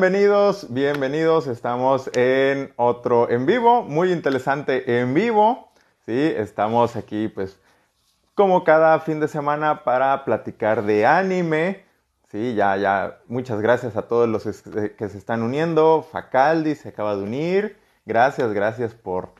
Bienvenidos, bienvenidos. Estamos en otro en vivo, muy interesante en vivo. Sí, estamos aquí pues como cada fin de semana para platicar de anime. Sí, ya, ya, muchas gracias a todos los que se están uniendo. Facaldi se acaba de unir. Gracias, gracias por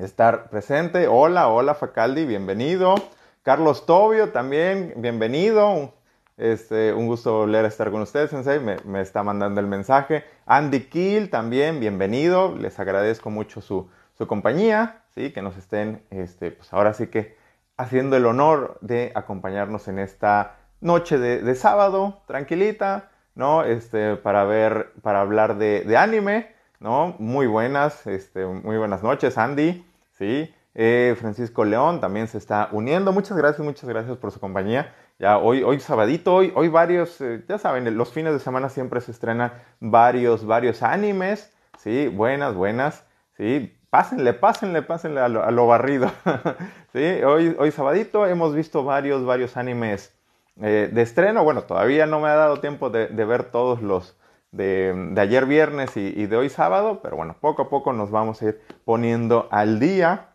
estar presente. Hola, hola Facaldi, bienvenido. Carlos Tobio también, bienvenido. Este, un gusto volver a estar con ustedes, Sensei. Me, está mandando el mensaje. Andy Kill también, bienvenido. Les agradezco mucho su, compañía, ¿sí? que nos estén, este, pues ahora sí que haciendo el honor de acompañarnos en esta noche de, sábado, tranquilita, ¿no? Este, para ver, para hablar de, anime, ¿no? Muy buenas, este, muy buenas noches, Andy, ¿sí? Eh, Francisco León también se está uniendo. Muchas gracias, muchas gracias por su compañía. Ya hoy, hoy sabadito, hoy, hoy varios, eh, ya saben, los fines de semana siempre se estrenan varios, varios animes, ¿sí? Buenas, buenas, ¿sí? Pásenle, pásenle, pásenle a lo, barrido, ¿sí? Hoy, hoy sabadito hemos visto varios, varios animes eh, de estreno. Bueno, todavía no me ha dado tiempo de, ver todos los de, ayer viernes y, de hoy sábado, pero bueno, poco a poco nos vamos a ir poniendo al día.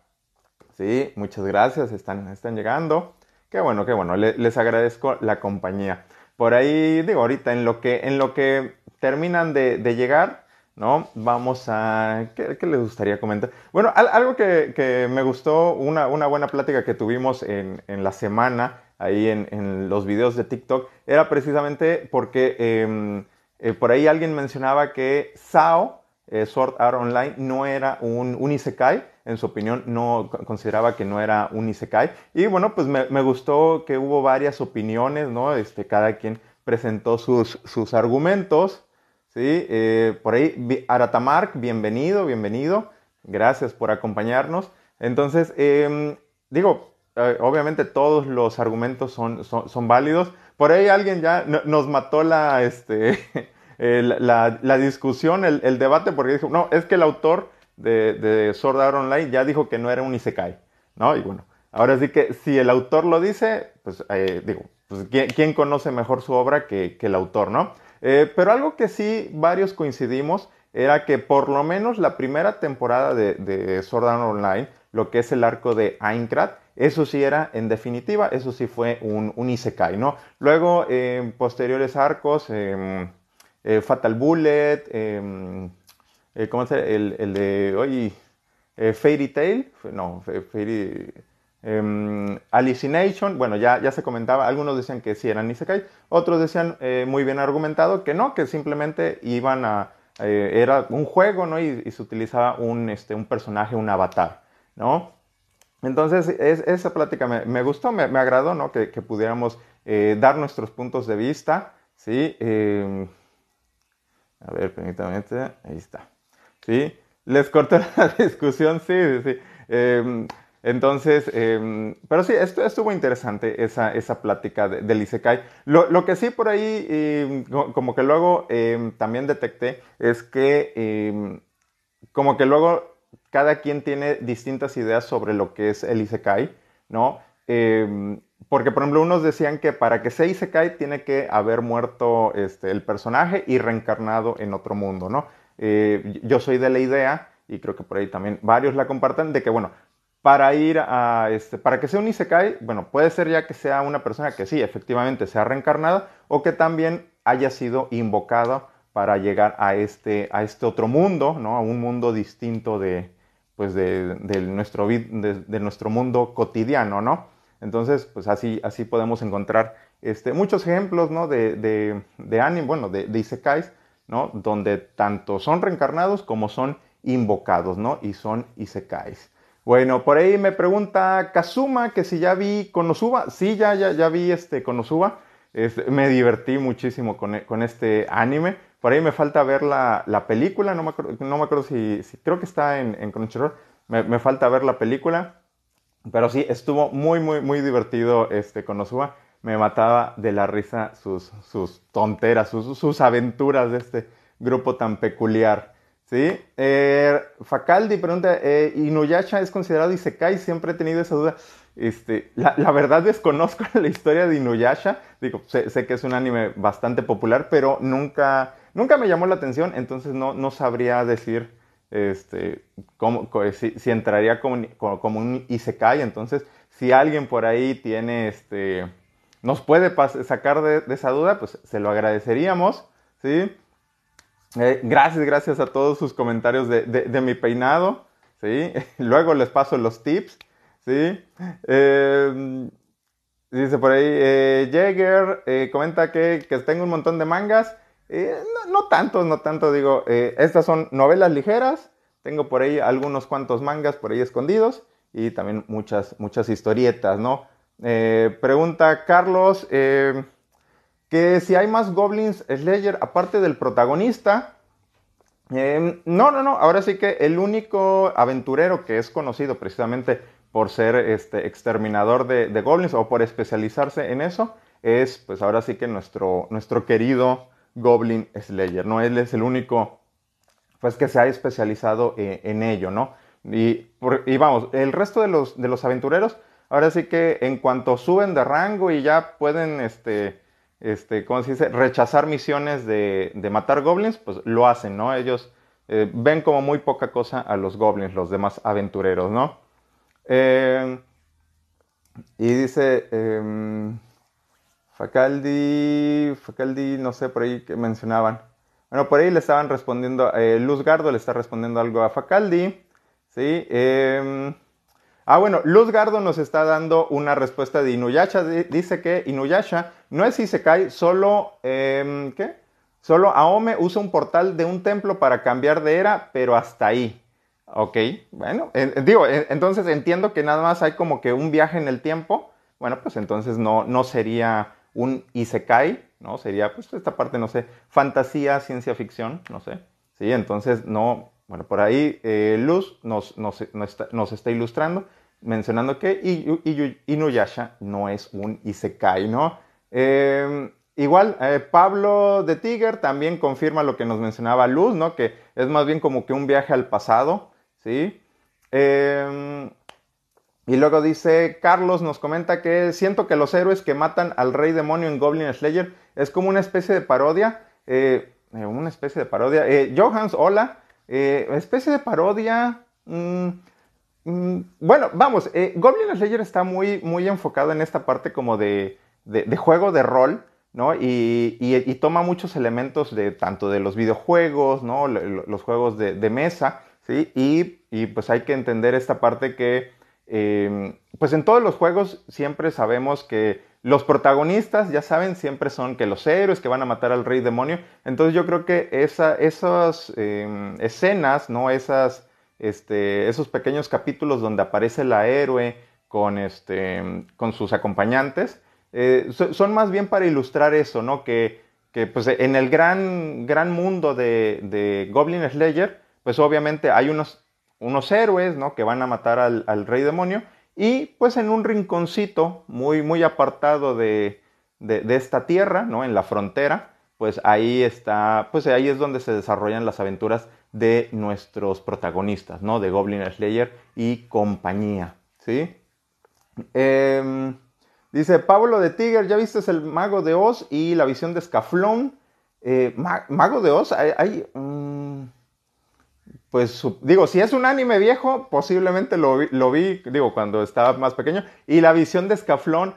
Sí, muchas gracias, están, están llegando. Qué bueno, qué bueno, les agradezco la compañía. Por ahí, digo, ahorita en lo que, en lo que terminan de, llegar, ¿no? Vamos a... ¿Qué, les gustaría comentar? Bueno, algo que, me gustó, una, una, buena plática que tuvimos en, la semana, ahí en, los videos de TikTok, era precisamente porque em, eh, por ahí alguien mencionaba que SAO, eh, Sword Art Online, no era un, un isekai, en su opinión, no consideraba que no era un Isekai. Y bueno, pues me, gustó que hubo varias opiniones, ¿no? Este, cada quien presentó sus, sus argumentos, ¿sí? Eh, por ahí, Aratamark, bienvenido, bienvenido. Gracias por acompañarnos. Entonces, em, digo, eh, obviamente todos los argumentos son, son, válidos. Por ahí alguien ya nos mató la, este, la, la, discusión, el, debate, porque dijo, no, es que el autor de, de Sword Art Online ya dijo que no era un Isekai, ¿no? Y bueno, ahora sí que si el autor lo dice, pues eh, digo, pues, ¿quién, conoce mejor su obra que, el autor, ¿no? Eh, pero algo que sí varios coincidimos era que por lo menos la primera temporada de, de Sword Art Online, lo que es el arco de Aincrad, eso sí era, en definitiva, eso sí fue un, Isekai, ¿no? Luego, en posteriores arcos, em, eh, Fatal Bullet, em, eh, ¿cómo se el, el de hoy? Eh, Fairy Tail, no, Fairy, eh, Hallucination, bueno, ya, ya se comentaba, algunos decían que sí eran Isekai, otros decían eh, muy bien argumentado que no, que simplemente iban a, era un juego, ¿no? Y, se utilizaba un, este, un personaje, un avatar, ¿no? Entonces, esa plática me, me gustó, me, me, agradó, ¿no? Que, pudiéramos dar nuestros puntos de vista, ¿sí? a ver, permítame, ahí está. ¿Sí? Les corté la discusión, sí, sí. Em, entonces, em, pero sí, esto estuvo interesante esa, esa plática de, del Isekai. Lo, lo, que sí por ahí, em, como que luego también detecté, es que como que luego cada quien tiene distintas ideas sobre lo que es el Isekai, ¿no? porque, por ejemplo, unos decían que para que sea Isekai tiene que haber muerto este, el personaje y reencarnado en otro mundo, ¿no? Eh, yo soy de la idea, y creo que por ahí también varios la comparten, de que, bueno, para ir a, este, para que sea un Isekai, bueno, puede ser ya que sea una persona que sí, efectivamente sea reencarnada, o que también haya sido invocada para llegar a este, a este otro mundo, ¿no? A un mundo distinto de, pues de, nuestro, de, nuestro mundo cotidiano, ¿no? Entonces, pues así, así podemos encontrar este, muchos ejemplos, ¿no? De, de, de anime, bueno, de, de isekais, ¿no? Donde tanto son reencarnados como son invocados, ¿no? Y son isekais. Bueno, por ahí me pregunta Kazuma que si ya vi Konosuba. Sí, ya, ya, ya vi este Konosuba. me divertí muchísimo con, con, este anime. Por ahí me falta ver la, la película. No me acuerdo, no me acuerdo si, Creo que está en, en Crunchyroll. Me, me, falta ver la película. Pero sí, estuvo muy, muy, muy divertido este Konosuba me mataba de la risa sus, sus tonteras, sus, sus, aventuras de este grupo tan peculiar. ¿Sí? Eh, Facaldi pregunta, eh, ¿Inuyasha es considerado Isekai? Siempre he tenido esa duda. Este, la, la, verdad desconozco la historia de Inuyasha. Digo, sé, que es un anime bastante popular, pero nunca, Nunca me llamó la atención, entonces no, no sabría decir este, cómo, si, entraría como, como, un Isekai. Entonces, si alguien por ahí tiene, este, nos puede sacar de, esa duda, pues se lo agradeceríamos, ¿sí? Eh, gracias, gracias a todos sus comentarios de, mi peinado, ¿sí? Luego les paso los tips, ¿sí? Eh, dice por ahí, eh, Jäger comenta que, tengo un montón de mangas. no, no tanto, no tanto, digo, estas son novelas ligeras, tengo por ahí algunos cuantos mangas por ahí escondidos y también muchas, muchas historietas, ¿no? Pregunta Carlos, que si hay más Goblins Slayer aparte del protagonista. Em, no, no, no, ahora sí que el único aventurero que es conocido precisamente por ser este exterminador de, goblins o por especializarse en eso es pues ahora sí que nuestro, nuestro querido Goblin Slayer, ¿no? Él es el único pues que se ha especializado eh, en ello, ¿no? Y, y, vamos, el resto de los, de los aventureros, ahora sí que en cuanto suben de rango y ya pueden este, este, ¿cómo se dice? Rechazar misiones de, matar goblins, pues lo hacen, ¿no? Ellos eh, ven como muy poca cosa a los goblins, los demás aventureros, ¿no? Eh, y dice, eh, Facaldi, Facaldi, no sé, por ahí que mencionaban. Bueno, por ahí le estaban respondiendo, eh, Luz Gardo le está respondiendo algo a Facaldi, ¿sí? Ah, bueno, Luz Gardo nos está dando una respuesta de Inuyasha. Dice que Inuyasha no es Isekai, solo, eh, ¿qué? Solo Aome usa un portal de un templo para cambiar de era, pero hasta ahí. Ok, bueno, digo, entonces entiendo que nada más hay como que un viaje en el tiempo. Bueno, pues entonces no, no sería un Isekai, ¿no? Sería, pues esta parte, no sé, fantasía, ciencia ficción, no sé. Sí, entonces no, bueno, por ahí eh, Luz nos, nos, está, ilustrando, mencionando que Inuyasha no es un Isekai, ¿no? Em, igual, eh, Pablo de Tiger también confirma lo que nos mencionaba Luz, ¿no? Que es más bien como que un viaje al pasado, ¿sí? Em, y luego dice, Carlos nos comenta que siento que los héroes que matan al rey demonio en Goblin Slayer es como una especie de parodia, eh, una especie de parodia. Johans, hola. Eh, especie de parodia. Mm, mm, bueno, vamos, eh, Goblin Slayer está muy, muy enfocado en esta parte como de, juego de rol, ¿no? Y, toma muchos elementos de tanto de los videojuegos, ¿no? Los juegos de, mesa, ¿sí? Y, pues hay que entender esta parte que, em, pues en todos los juegos siempre sabemos que los protagonistas, ya saben, siempre son que los héroes que van a matar al rey demonio. Entonces yo creo que esa, esas em, escenas, ¿no? Esas, este, esos pequeños capítulos donde aparece la héroe con, este, con sus acompañantes, eh, son más bien para ilustrar eso, ¿no? Que, pues, en el gran, gran mundo de, de, Goblin Slayer, pues obviamente hay unos, unos héroes, ¿no? Que van a matar al rey demonio y pues en un rinconcito muy, muy apartado de, esta tierra, ¿no? En la frontera, pues ahí está, pues ahí es donde se desarrollan las aventuras de nuestros protagonistas, ¿no? De Goblin Slayer y compañía, ¿sí? Em, dice Pablo de Tiger, ¿ya viste el Mago de Oz y la visión de Scaflón? Eh, Mago de Oz, hay... Mm, pues digo, si es un anime viejo, posiblemente lo, vi, digo, cuando estaba más pequeño. Y la visión de Scaflón,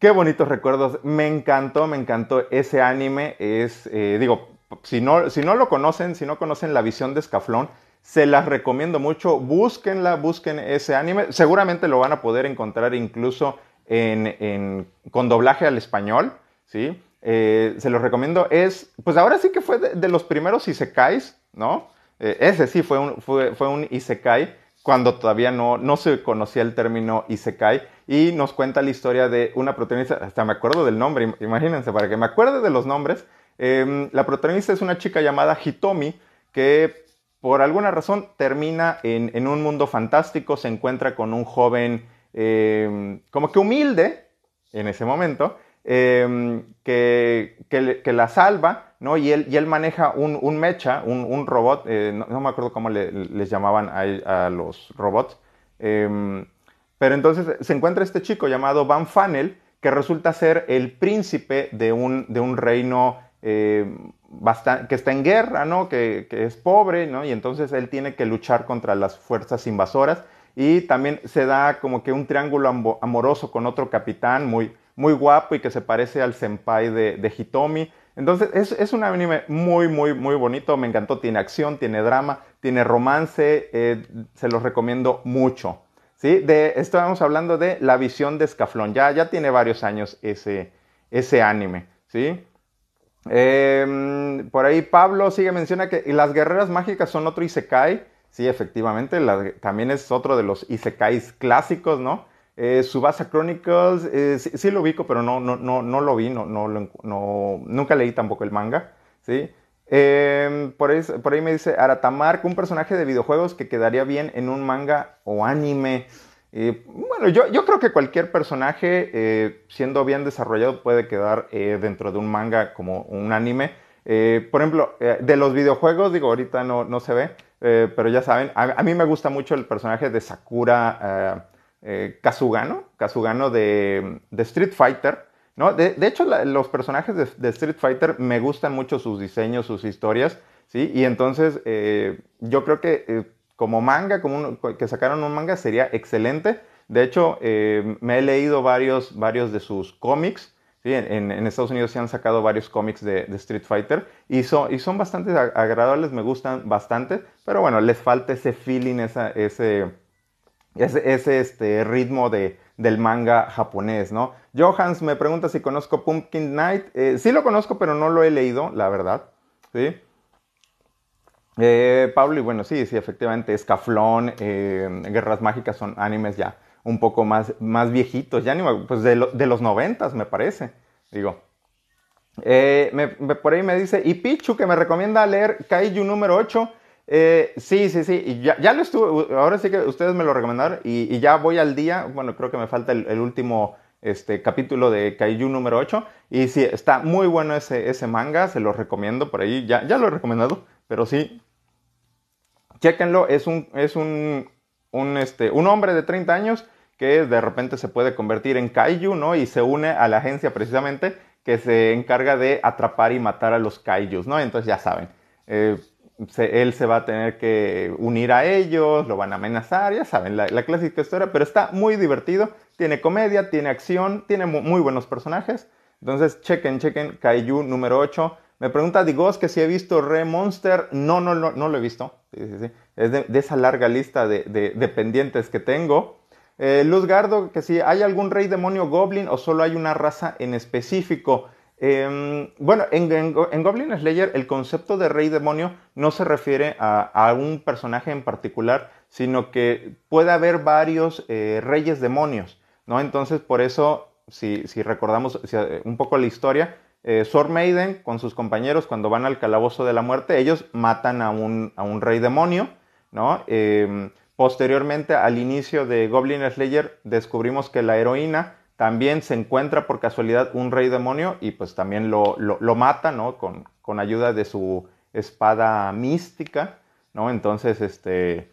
qué bonitos recuerdos. Me encantó, me encantó ese anime. Es, eh, digo, si no, si no lo conocen, si no conocen la visión de Scaflón, se las recomiendo mucho. Búsquenla, busquen ese anime. Seguramente lo van a poder encontrar incluso en, con doblaje al español, ¿sí? Eh, se los recomiendo. Es, pues ahora sí que fue de, los primeros Isekais, ¿no? Eh, ese sí fue un, fue, fue un Isekai cuando todavía no, no se conocía el término Isekai. Y nos cuenta la historia de una protagonista, hasta me acuerdo del nombre, imagínense, para que me acuerde de los nombres, em, la protagonista es una chica llamada Hitomi que por alguna razón termina en, en un mundo fantástico, se encuentra con un joven em, como que humilde en ese momento, em, que, que, la salva ¿no? Y él, y él maneja un, mecha, un, robot, eh, no, me acuerdo cómo les llamaban a, los robots, em, pero entonces se encuentra este chico llamado Van Fanel, que resulta ser el príncipe de un, de un reino eh, que está en guerra, ¿no? Que, es pobre, ¿no? Y entonces él tiene que luchar contra las fuerzas invasoras. Y también se da como que un triángulo amoroso con otro capitán muy, muy guapo y que se parece al senpai de, de Hitomi. Entonces es, es, un anime muy, muy, muy bonito. Me encantó. Tiene acción, tiene drama, tiene romance. Eh, se los recomiendo mucho. ¿sí? De, estábamos hablando de La visión de Escaflón. Ya, ya tiene varios años ese, ese anime. ¿sí? Em, por ahí Pablo sigue menciona que las guerreras mágicas son otro Isekai. Sí, efectivamente, también es otro de los Isekais clásicos, ¿no? Eh, Subasa Chronicles, eh, sí, lo ubico, pero no, no, no, no lo vi, no, no, no, nunca leí tampoco el manga, ¿sí? Em, por, ahí, por ahí me dice Aratamark, un personaje de videojuegos que quedaría bien en un manga o anime. Eh, bueno, yo, yo, creo que cualquier personaje, siendo bien desarrollado, puede quedar dentro de un manga como un anime. por ejemplo, de los videojuegos, digo, ahorita no, no se ve, pero ya saben, a, mí me gusta mucho el personaje de Sakura Kazugano, Kazugano de, Street Fighter. ¿no? De, hecho, los personajes de, Street Fighter me gustan mucho sus diseños, sus historias, ¿sí? Y entonces yo creo que como manga, como que sacaron un manga, sería excelente. De hecho, eh, me he leído varios, varios de sus cómics. En, Estados Unidos se han sacado varios cómics de, Street Fighter y, son, y son bastante agradables, me gustan bastante, pero bueno, les falta ese feeling, ese, ese, este, ritmo de, del manga japonés, ¿no? Johans me pregunta si conozco Pumpkin Night. Eh, sí lo conozco, pero no lo he leído, la verdad. ¿sí? Eh, Pablo, y bueno, sí, sí, efectivamente, Escaflón, eh, Guerras Mágicas son animes ya un poco más, más viejitos, ya ni, pues de, de los noventas, me parece, digo. Por ahí me dice, y Pichu, que me recomienda leer Kaiju número 8. Sí, sí, sí, ya, lo estuve, ahora sí que ustedes me lo recomendaron y, ya voy al día, bueno, creo que me falta el, último este, capítulo de Kaiju número 8 y sí, está muy bueno ese, ese manga, se lo recomiendo por ahí, ya, ya lo he recomendado, pero sí, chéquenlo, es un, es un, un, este, un hombre de 30 años que de repente se puede convertir en kaiju, ¿no? Y se une a la agencia precisamente que se encarga de atrapar y matar a los kaijus, ¿no? Entonces ya saben, eh, él se va a tener que unir a ellos, lo van a amenazar, ya saben, la, clásica historia, pero está muy divertido, tiene comedia, tiene acción, tiene muy, buenos personajes. Entonces chequen, chequen Kaiju número 8. Me pregunta Digos que si he visto Re Monster. No, no, no, no lo he visto. Es de, esa larga lista de, de, pendientes que tengo. Eh, Luz Gardo, que si hay algún rey demonio goblin o solo hay una raza en específico. Em, bueno, en, Goblin Slayer el concepto de rey demonio no se refiere a, un personaje en particular, sino que puede haber varios eh, reyes demonios, ¿no? Entonces, por eso, si, si recordamos eh, un poco la historia, eh, Maiden con sus compañeros cuando van al calabozo de la muerte, ellos matan a un, a un rey demonio, ¿no? Em, posteriormente, al inicio de Goblin Slayer, descubrimos que la heroína también se encuentra por casualidad un rey demonio y pues también lo, lo, mata, ¿no? Con, con, ayuda de su espada mística, ¿no? Entonces, este,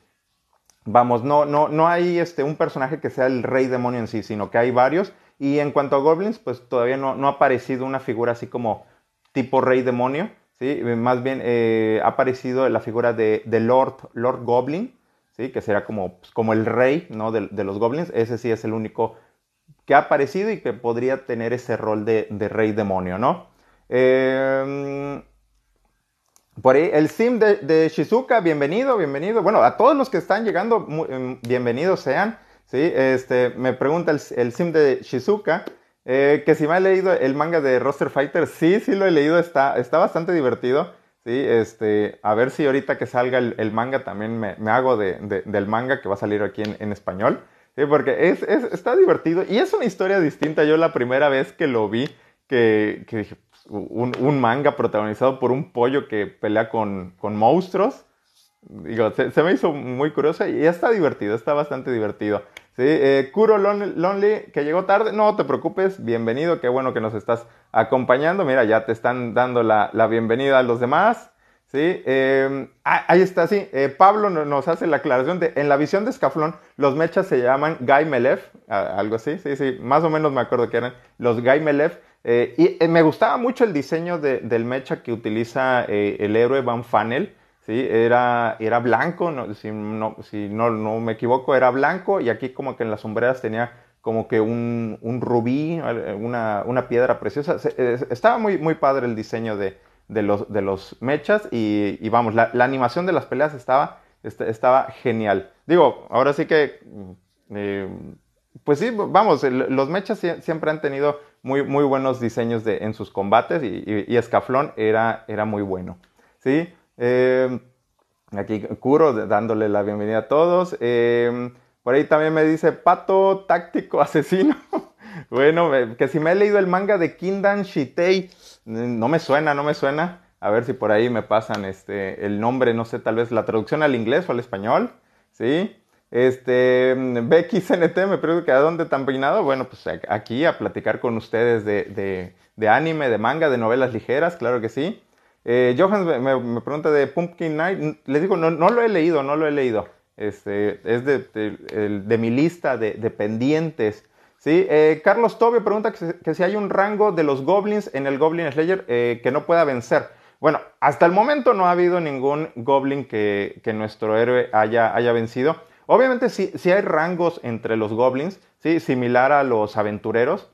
vamos, no, no, no hay este, un personaje que sea el rey demonio en sí, sino que hay varios y en cuanto a goblins, pues todavía no, no ha aparecido una figura así como tipo rey demonio, ¿sí? Más bien eh, ha aparecido la figura de, de, Lord, Lord Goblin, ¿sí? Que será como, pues, como el rey, ¿no? De, los goblins. Ese sí es el único que ha aparecido y que podría tener ese rol de, rey demonio, ¿no? Eh, por ahí, el sim de, Shizuka, bienvenido, bienvenido. Bueno, a todos los que están llegando, em, bienvenidos sean. ¿sí? Este, me pregunta el, sim de Shizuka, eh, que si me ha leído el manga de Roster Fighter, sí, sí lo he leído, está, está bastante divertido. Sí, este, a ver si ahorita que salga el, manga también me, hago del manga que va a salir aquí en, español. Sí, porque es, está divertido y es una historia distinta. Yo la primera vez que lo vi, que, dije, pues, un, manga protagonizado por un pollo que pelea con, con monstruos. Digo, se, me hizo muy curioso y está divertido, está bastante divertido. Sí, eh, Kuro Lonely, que llegó tarde, no te preocupes, bienvenido, qué bueno que nos estás acompañando. Mira, ya te están dando la, bienvenida a los demás. Sí, em, ah, ahí está, sí. Eh, Pablo nos hace la aclaración de, en la visión de Escaflón, los mechas se llaman Guy Melef, algo así, sí, sí, más o menos me acuerdo que eran los Guy Melef. y me gustaba mucho el diseño del mecha que utiliza el héroe Van Fanel. ¿sí? Era, era blanco, si, no, si no, no, me equivoco, era blanco y aquí como que en las sombreras tenía como que un, un rubí, una, una, piedra preciosa. Estaba muy, muy padre el diseño de, de, los, de los mechas y, y vamos, la, la, animación de las peleas estaba, estaba genial. Digo, ahora sí que, eh, pues sí, vamos, los mechas siempre han tenido muy, muy buenos diseños de, en sus combates y, y, Escaflón era, era muy bueno. ¿sí? Eh, aquí Kuro dándole la bienvenida a todos. Eh, por ahí también me dice Pato Táctico Asesino. bueno, que si me he leído el manga de Kindan Shitei, no me suena, no me suena. A ver si por ahí me pasan este, el nombre, no sé, tal vez la traducción al inglés o al español. ¿Sí? Este, Becky CNT me pregunta a dónde tan peinado. Bueno, pues aquí a platicar con ustedes de, de, anime, de manga, de novelas ligeras, claro que sí. Eh, me, pregunta de Pumpkin Night. Les digo, no, no lo he leído, no lo he leído. Este, es de, mi lista de, pendientes. Eh, Carlos Tobio pregunta que, si hay un rango de los goblins en el Goblin Slayer eh, que no pueda vencer. Bueno, hasta el momento no ha habido ningún goblin que, nuestro héroe haya, haya vencido. Obviamente sí, hay rangos entre los goblins, ¿sí? similar a los aventureros.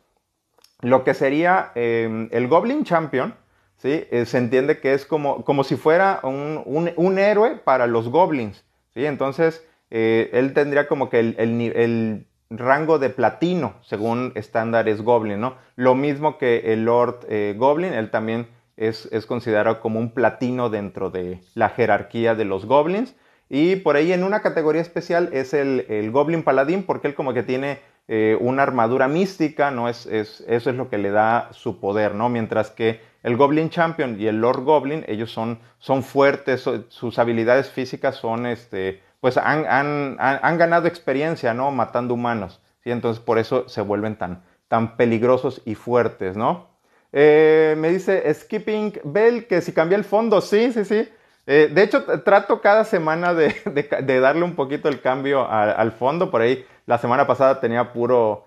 Lo que sería em, el Goblin Champion, ¿sí? Eh, se entiende que es como, como si fuera un, un héroe para los goblins. ¿sí? Entonces, él tendría como que el, rango de platino, según estándares Goblin, ¿no? Lo mismo que el Lord eh, Goblin, él también es, considerado como un platino dentro de la jerarquía de los Goblins. Y por ahí en una categoría especial es el, Goblin Paladín, porque él como que tiene eh, una armadura mística, ¿no? Es, eso es lo que le da su poder, ¿no? Mientras que el Goblin Champion y el Lord Goblin, ellos son, son fuertes, sus habilidades físicas son, este, pues han, han, ganado experiencia, ¿no? Matando humanos, ¿sí? Entonces por eso se vuelven tan, tan peligrosos y fuertes, ¿no? Eh, me dice Skipping Bell que si cambia el fondo, sí, sí, sí. Eh, de hecho, trato cada semana de, darle un poquito el cambio al fondo. Por ahí, la semana pasada tenía puro,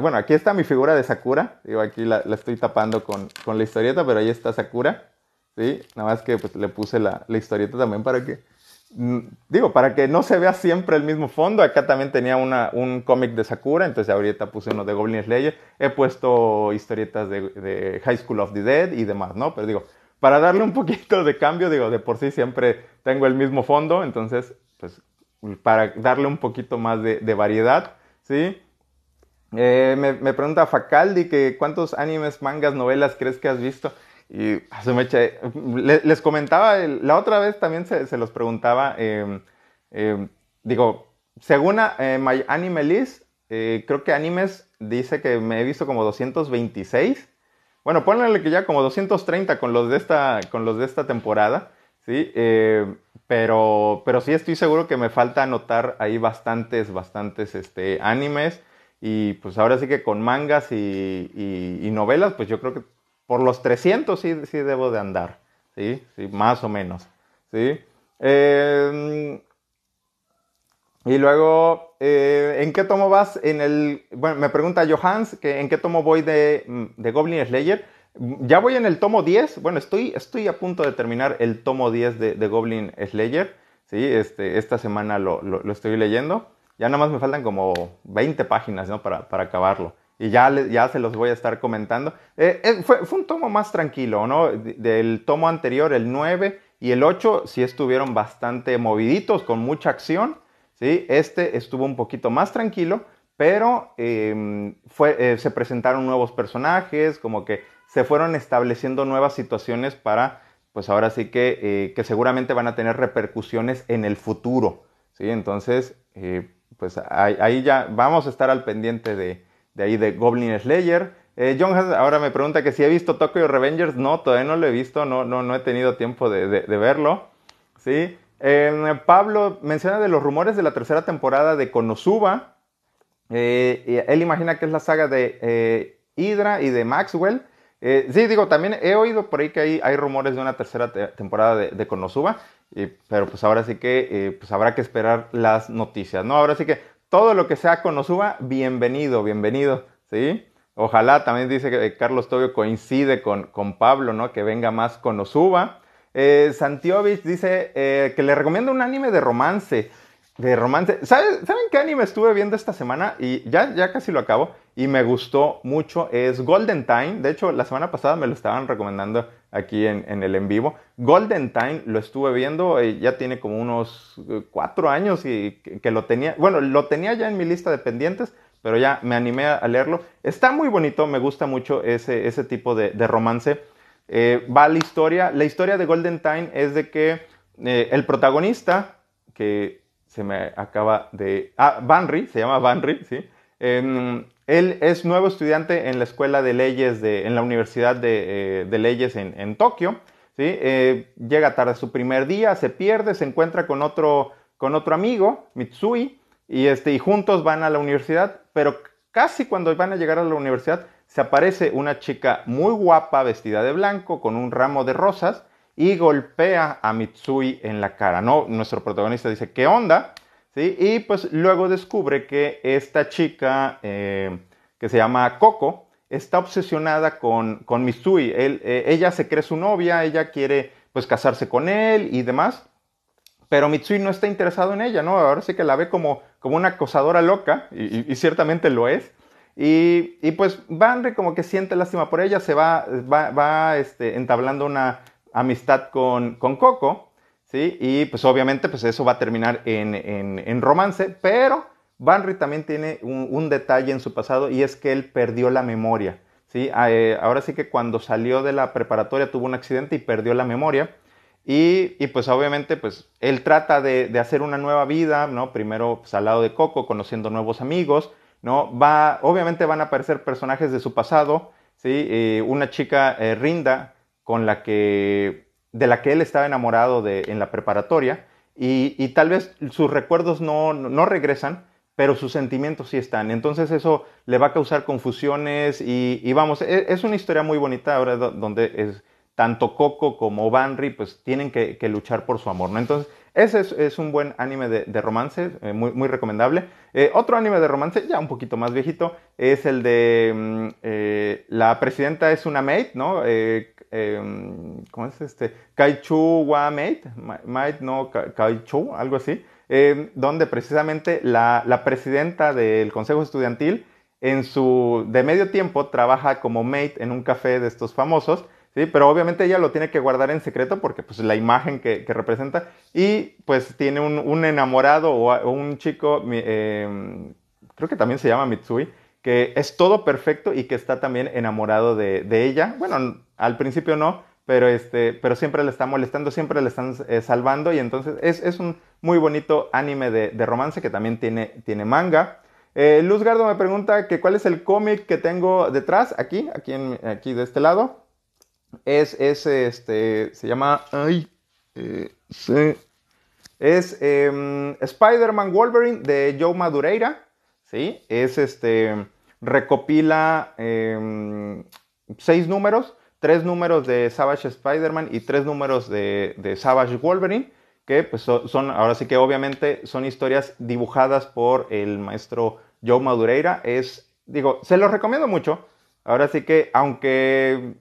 bueno, aquí está mi figura de Sakura. Digo, aquí la, estoy tapando con, la historieta, pero ahí está Sakura. ¿sí? Nada más que pues, le puse la, historieta también para que, digo, para que no se vea siempre el mismo fondo. Acá también tenía un cómic de Sakura, entonces ahorita puse uno de Goblin Slayer. He puesto historietas de, de, High School of the Dead y demás, ¿no? Pero digo, para darle un poquito de cambio, digo, de por sí siempre tengo el mismo fondo, entonces, pues, para darle un poquito más de, de variedad, ¿sí? Eh, me, pregunta Facaldi que cuántos animes, mangas, novelas crees que has visto. Y ah, se me echa, les, comentaba, la otra vez también se, los preguntaba, em, em, digo, según eh, My Anime List, eh, creo que animes dice que me he visto como 226. Bueno, ponle que ya como 230 con los de esta, con los de esta temporada, ¿sí? pero, pero sí estoy seguro que me falta anotar ahí bastantes, bastantes este, animes. Y pues ahora sí que con mangas y, novelas, pues yo creo que por los 300 sí, sí debo de andar, ¿sí? sí más o menos, ¿sí? Em, y luego, eh, ¿en qué tomo vas en el...? Bueno, me pregunta Johans que en qué tomo voy de, de, Goblin Slayer. Ya voy en el tomo 10. Bueno, estoy, estoy a punto de terminar el tomo 10 de, Goblin Slayer. Sí, este, esta semana lo, lo estoy leyendo. Ya nada más me faltan como 20 páginas ¿no? para, para acabarlo. Y ya, ya se los voy a estar comentando. Eh, eh, fue, fue, un tomo más tranquilo, ¿no? Del tomo anterior, el 9 y el 8, sí estuvieron bastante moviditos, con mucha acción. ¿sí? Este estuvo un poquito más tranquilo, pero em, fue, eh, se presentaron nuevos personajes, como que se fueron estableciendo nuevas situaciones para, pues ahora sí que, que seguramente van a tener repercusiones en el futuro. ¿sí? Entonces, pues ahí, ya vamos a estar al pendiente de, ahí de Goblin Slayer. Eh, John ahora me pregunta que si he visto Tokyo Revengers. No, todavía no lo he visto, no, no, no he tenido tiempo de, verlo. ¿sí? Em, Pablo menciona de los rumores de la tercera temporada de Konosuba. Eh, él imagina que es la saga de eh, Hydra y de Maxwell. Eh, sí, digo, también he oído por ahí que hay, hay rumores de una tercera temporada de, de Konosuba pero pues ahora sí que eh, pues habrá que esperar las noticias, ¿no? Ahora sí que todo lo que sea Konosuba, bienvenido, bienvenido, ¿sí? Ojalá, también dice que Carlos Tobio coincide con, con Pablo, ¿no? Que venga más con Osuba. Eh, Santiovich dice eh, que le recomienda un anime de romance. De romance. ¿Saben, qué anime estuve viendo esta semana? Y ya, ya casi lo acabo. Y me gustó mucho. Es Golden Time. De hecho, la semana pasada me lo estaban recomendando aquí en, el en vivo. Golden Time lo estuve viendo. Eh, ya tiene como unos cuatro años y que, lo tenía. Bueno, lo tenía ya en mi lista de pendientes. Pero ya me animé a leerlo. Está muy bonito. Me gusta mucho ese, ese tipo de, romance. va la historia. La historia de Golden Time es de que el protagonista, que se me acaba de... Ah, Banry, se llama Banry, ¿sí? Él es nuevo estudiante en la escuela de leyes, de, en la Universidad de, eh, Leyes en, Tokio, ¿sí? Eh, llega tarde su primer día, se pierde, se encuentra con otro, con otro amigo, Mitsui, y, este, y juntos van a la universidad, pero casi cuando van a llegar a la universidad se aparece una chica muy guapa, vestida de blanco, con un ramo de rosas, y golpea a Mitsui en la cara. ¿no? Nuestro protagonista dice, ¿qué onda? Y pues luego descubre que esta chica, eh, que se llama Coco, está obsesionada con, con Mitsui. Eh, ella se cree su novia, ella quiere pues casarse con él y demás. Pero Mitsui no está interesado en ella, ¿no? Ahora sí que la ve como, como una acosadora loca, y, ciertamente lo es. Y, pues Banry como que siente lástima por ella, se va, va, va este, entablando una, amistad con, con Coco, ¿sí? Y pues obviamente pues eso va a terminar en, en, romance, pero Banry también tiene un, detalle en su pasado y es que él perdió la memoria, ¿sí? Ah, eh, ahora sí que cuando salió de la preparatoria tuvo un accidente y perdió la memoria. Y, y, pues obviamente pues él trata de, de, hacer una nueva vida, ¿no? Primero pues, al lado de Coco, conociendo nuevos amigos, ¿no? Va, obviamente van a aparecer personajes de su pasado, ¿sí? Eh, una chica, eh, Rinda, con la que, de la que él estaba enamorado de, en la preparatoria y, tal vez sus recuerdos no, no, regresan, pero sus sentimientos sí están. Entonces eso le va a causar confusiones y, vamos, es, es, una historia muy bonita ahora donde es, tanto Coco como Banry pues tienen que, luchar por su amor, ¿no? Entonces ese es, un buen anime de, romance, eh, muy, muy, recomendable. Eh, otro anime de romance, ya un poquito más viejito, es el de mm, eh, La presidenta es una maid, ¿no? Em, ¿cómo es este? Kaichu wa maid, maid no Kaichu, algo así, em, donde precisamente la, la presidenta del consejo estudiantil en su de medio tiempo trabaja como maid en un café de estos famosos ¿sí? Pero obviamente ella lo tiene que guardar en secreto porque pues la imagen que, representa y pues tiene un, enamorado o, un chico, em, creo que también se llama Mitsui, que es todo perfecto y que está también enamorado de, ella. Bueno, al principio no, pero, este, pero siempre le está molestando, siempre le están eh, salvando y entonces es, un muy bonito anime de, romance que también tiene, tiene manga. Eh, Luz Gardo me pregunta que cuál es el cómic que tengo detrás, aquí, aquí, aquí de este lado es, es este, se llama, ay, eh, es em, Spider-Man Wolverine de Joe Madureira, ¿sí? Es este, recopila em, seis números, tres números de Savage Spider-Man y tres números de, Savage Wolverine, que pues son, ahora sí que obviamente son historias dibujadas por el maestro Joe Madureira, es, digo, se los recomiendo mucho, ahora sí que aunque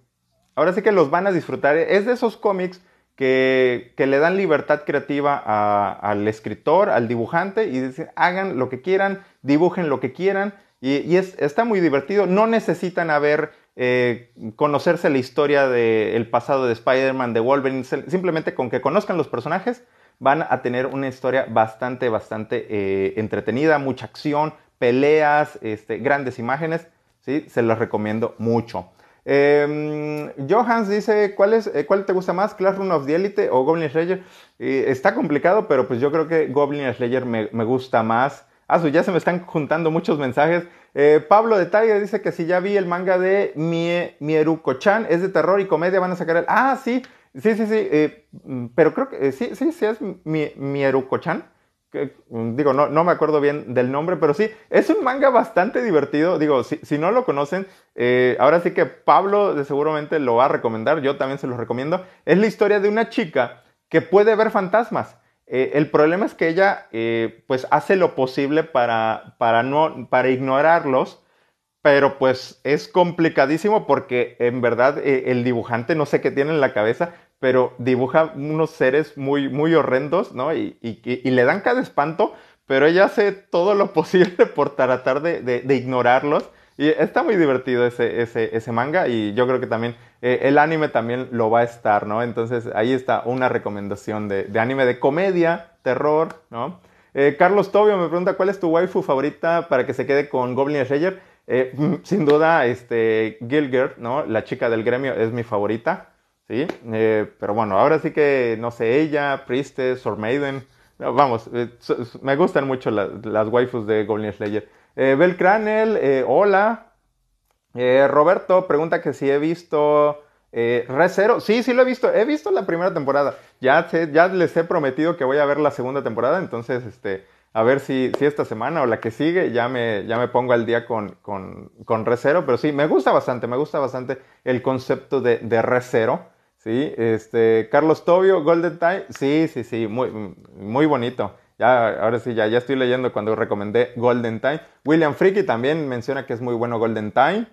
ahora sí que los van a disfrutar. Es de esos cómics que, le dan libertad creativa al escritor, al dibujante, y dicen, hagan lo que quieran, dibujen lo que quieran, y, está muy divertido. No necesitan haber, eh, conocerse la historia del pasado de Spider-Man, de Wolverine, simplemente con que conozcan los personajes, van a tener una historia bastante, bastante eh, entretenida, mucha acción, peleas, este, grandes imágenes, ¿sí? se los recomiendo mucho. Eh, Johans dice, ¿cuál, es, eh, ¿cuál te gusta más, Classroom of the Elite o Goblin Slayer? está complicado, pero pues yo creo que Goblin Slayer me, me gusta más. Ah, ya se me están juntando muchos mensajes. Eh, Pablo de Tiger dice que si ya vi el manga de Mie, Mieruko-chan, es de terror y comedia, van a sacar el... Ah, sí, sí, sí, sí, eh, pero creo que sí, sí, sí es Mieruko-chan. Mm, digo, no, no, me acuerdo bien del nombre, pero sí, es un manga bastante divertido. Digo, si, si no lo conocen, eh, ahora sí que Pablo de seguramente lo va a recomendar, yo también se lo recomiendo. Es la historia de una chica que puede ver fantasmas. Eh, el problema es que ella, eh, pues, hace lo posible para, para, no, para ignorarlos, pero pues es complicadísimo porque en verdad el dibujante no sé qué tiene en la cabeza, pero dibuja unos seres muy, muy horrendos, ¿no? Y, y, le dan cada espanto, pero ella hace todo lo posible por tratar de, de, ignorarlos. Y está muy divertido ese, ese, ese, manga y yo creo que también eh, el anime también lo va a estar, ¿no? Entonces ahí está una recomendación de, de anime de comedia, terror, ¿no? Eh, Carlos Tobio me pregunta cuál es tu waifu favorita para que se quede con Goblin Slayer. Eh, sin duda, este, Gilgert, ¿no? La chica del gremio es mi favorita, ¿sí? Eh, pero bueno, ahora sí que, no sé, ella, Priestess, or Maiden, vamos, eh, me gustan mucho las waifus de Golden Slayer. Bel Cranel, hola. Roberto pregunta que si he visto Re Zero. Sí, sí lo he visto, he visto la primera temporada. Ya, ya les he prometido que voy a ver la segunda temporada, entonces, este a ver si, si, esta semana o la que sigue ya me, ya me pongo al día con, con, con Recero, pero sí, me gusta bastante, me gusta bastante el concepto de, de Recero, ¿sí? Este, Carlos Tobio, Golden Time, sí, sí, sí, muy, muy bonito. Ya, ahora sí, ya, ya estoy leyendo cuando recomendé Golden Time. William Freaky también menciona que es muy bueno Golden Time.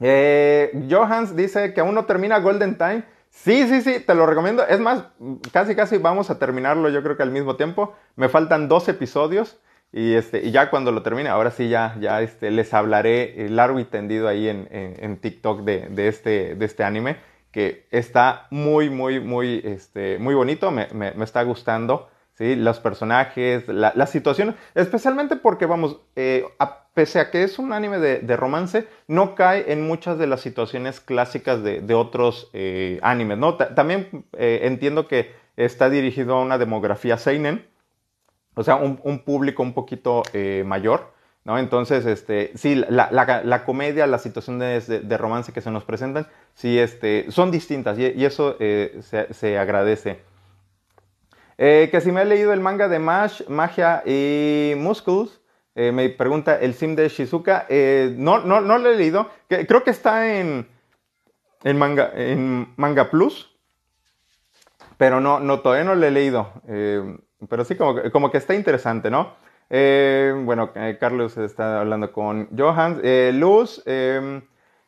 Eh, Johans dice que aún no termina Golden Time. Sí, sí, sí, te lo recomiendo. Es más, casi, casi vamos a terminarlo yo creo que al mismo tiempo. Me faltan dos episodios y, este, y ya cuando lo termine, ahora sí ya, ya este, les hablaré largo y tendido ahí en, en, TikTok de, de, este, de este anime que está muy, muy, muy, este, muy bonito, me, me, me está gustando. ¿sí? Los personajes, la, la situación, especialmente porque, vamos, eh, pese a que es un anime de, romance, no cae en muchas de las situaciones clásicas de, otros eh, animes, ¿no? también eh, entiendo que está dirigido a una demografía seinen, o sea, un, público un poquito mayor, ¿no? Entonces, este, sí, la, la, comedia, las situaciones de, romance que se nos presentan, sí, este, son distintas y, eso se, se agradece. Eh, que si me he leído el manga de Mash, Magia y Muscles. Eh, me pregunta el sim de Shizuka. Eh, no, no, no lo he leído. creo que está en, en, manga, en Manga Plus. Pero no, no, todavía no lo he leído. pero sí, como, como, que está interesante, ¿no? Bueno, Carlos está hablando con Johans. Luz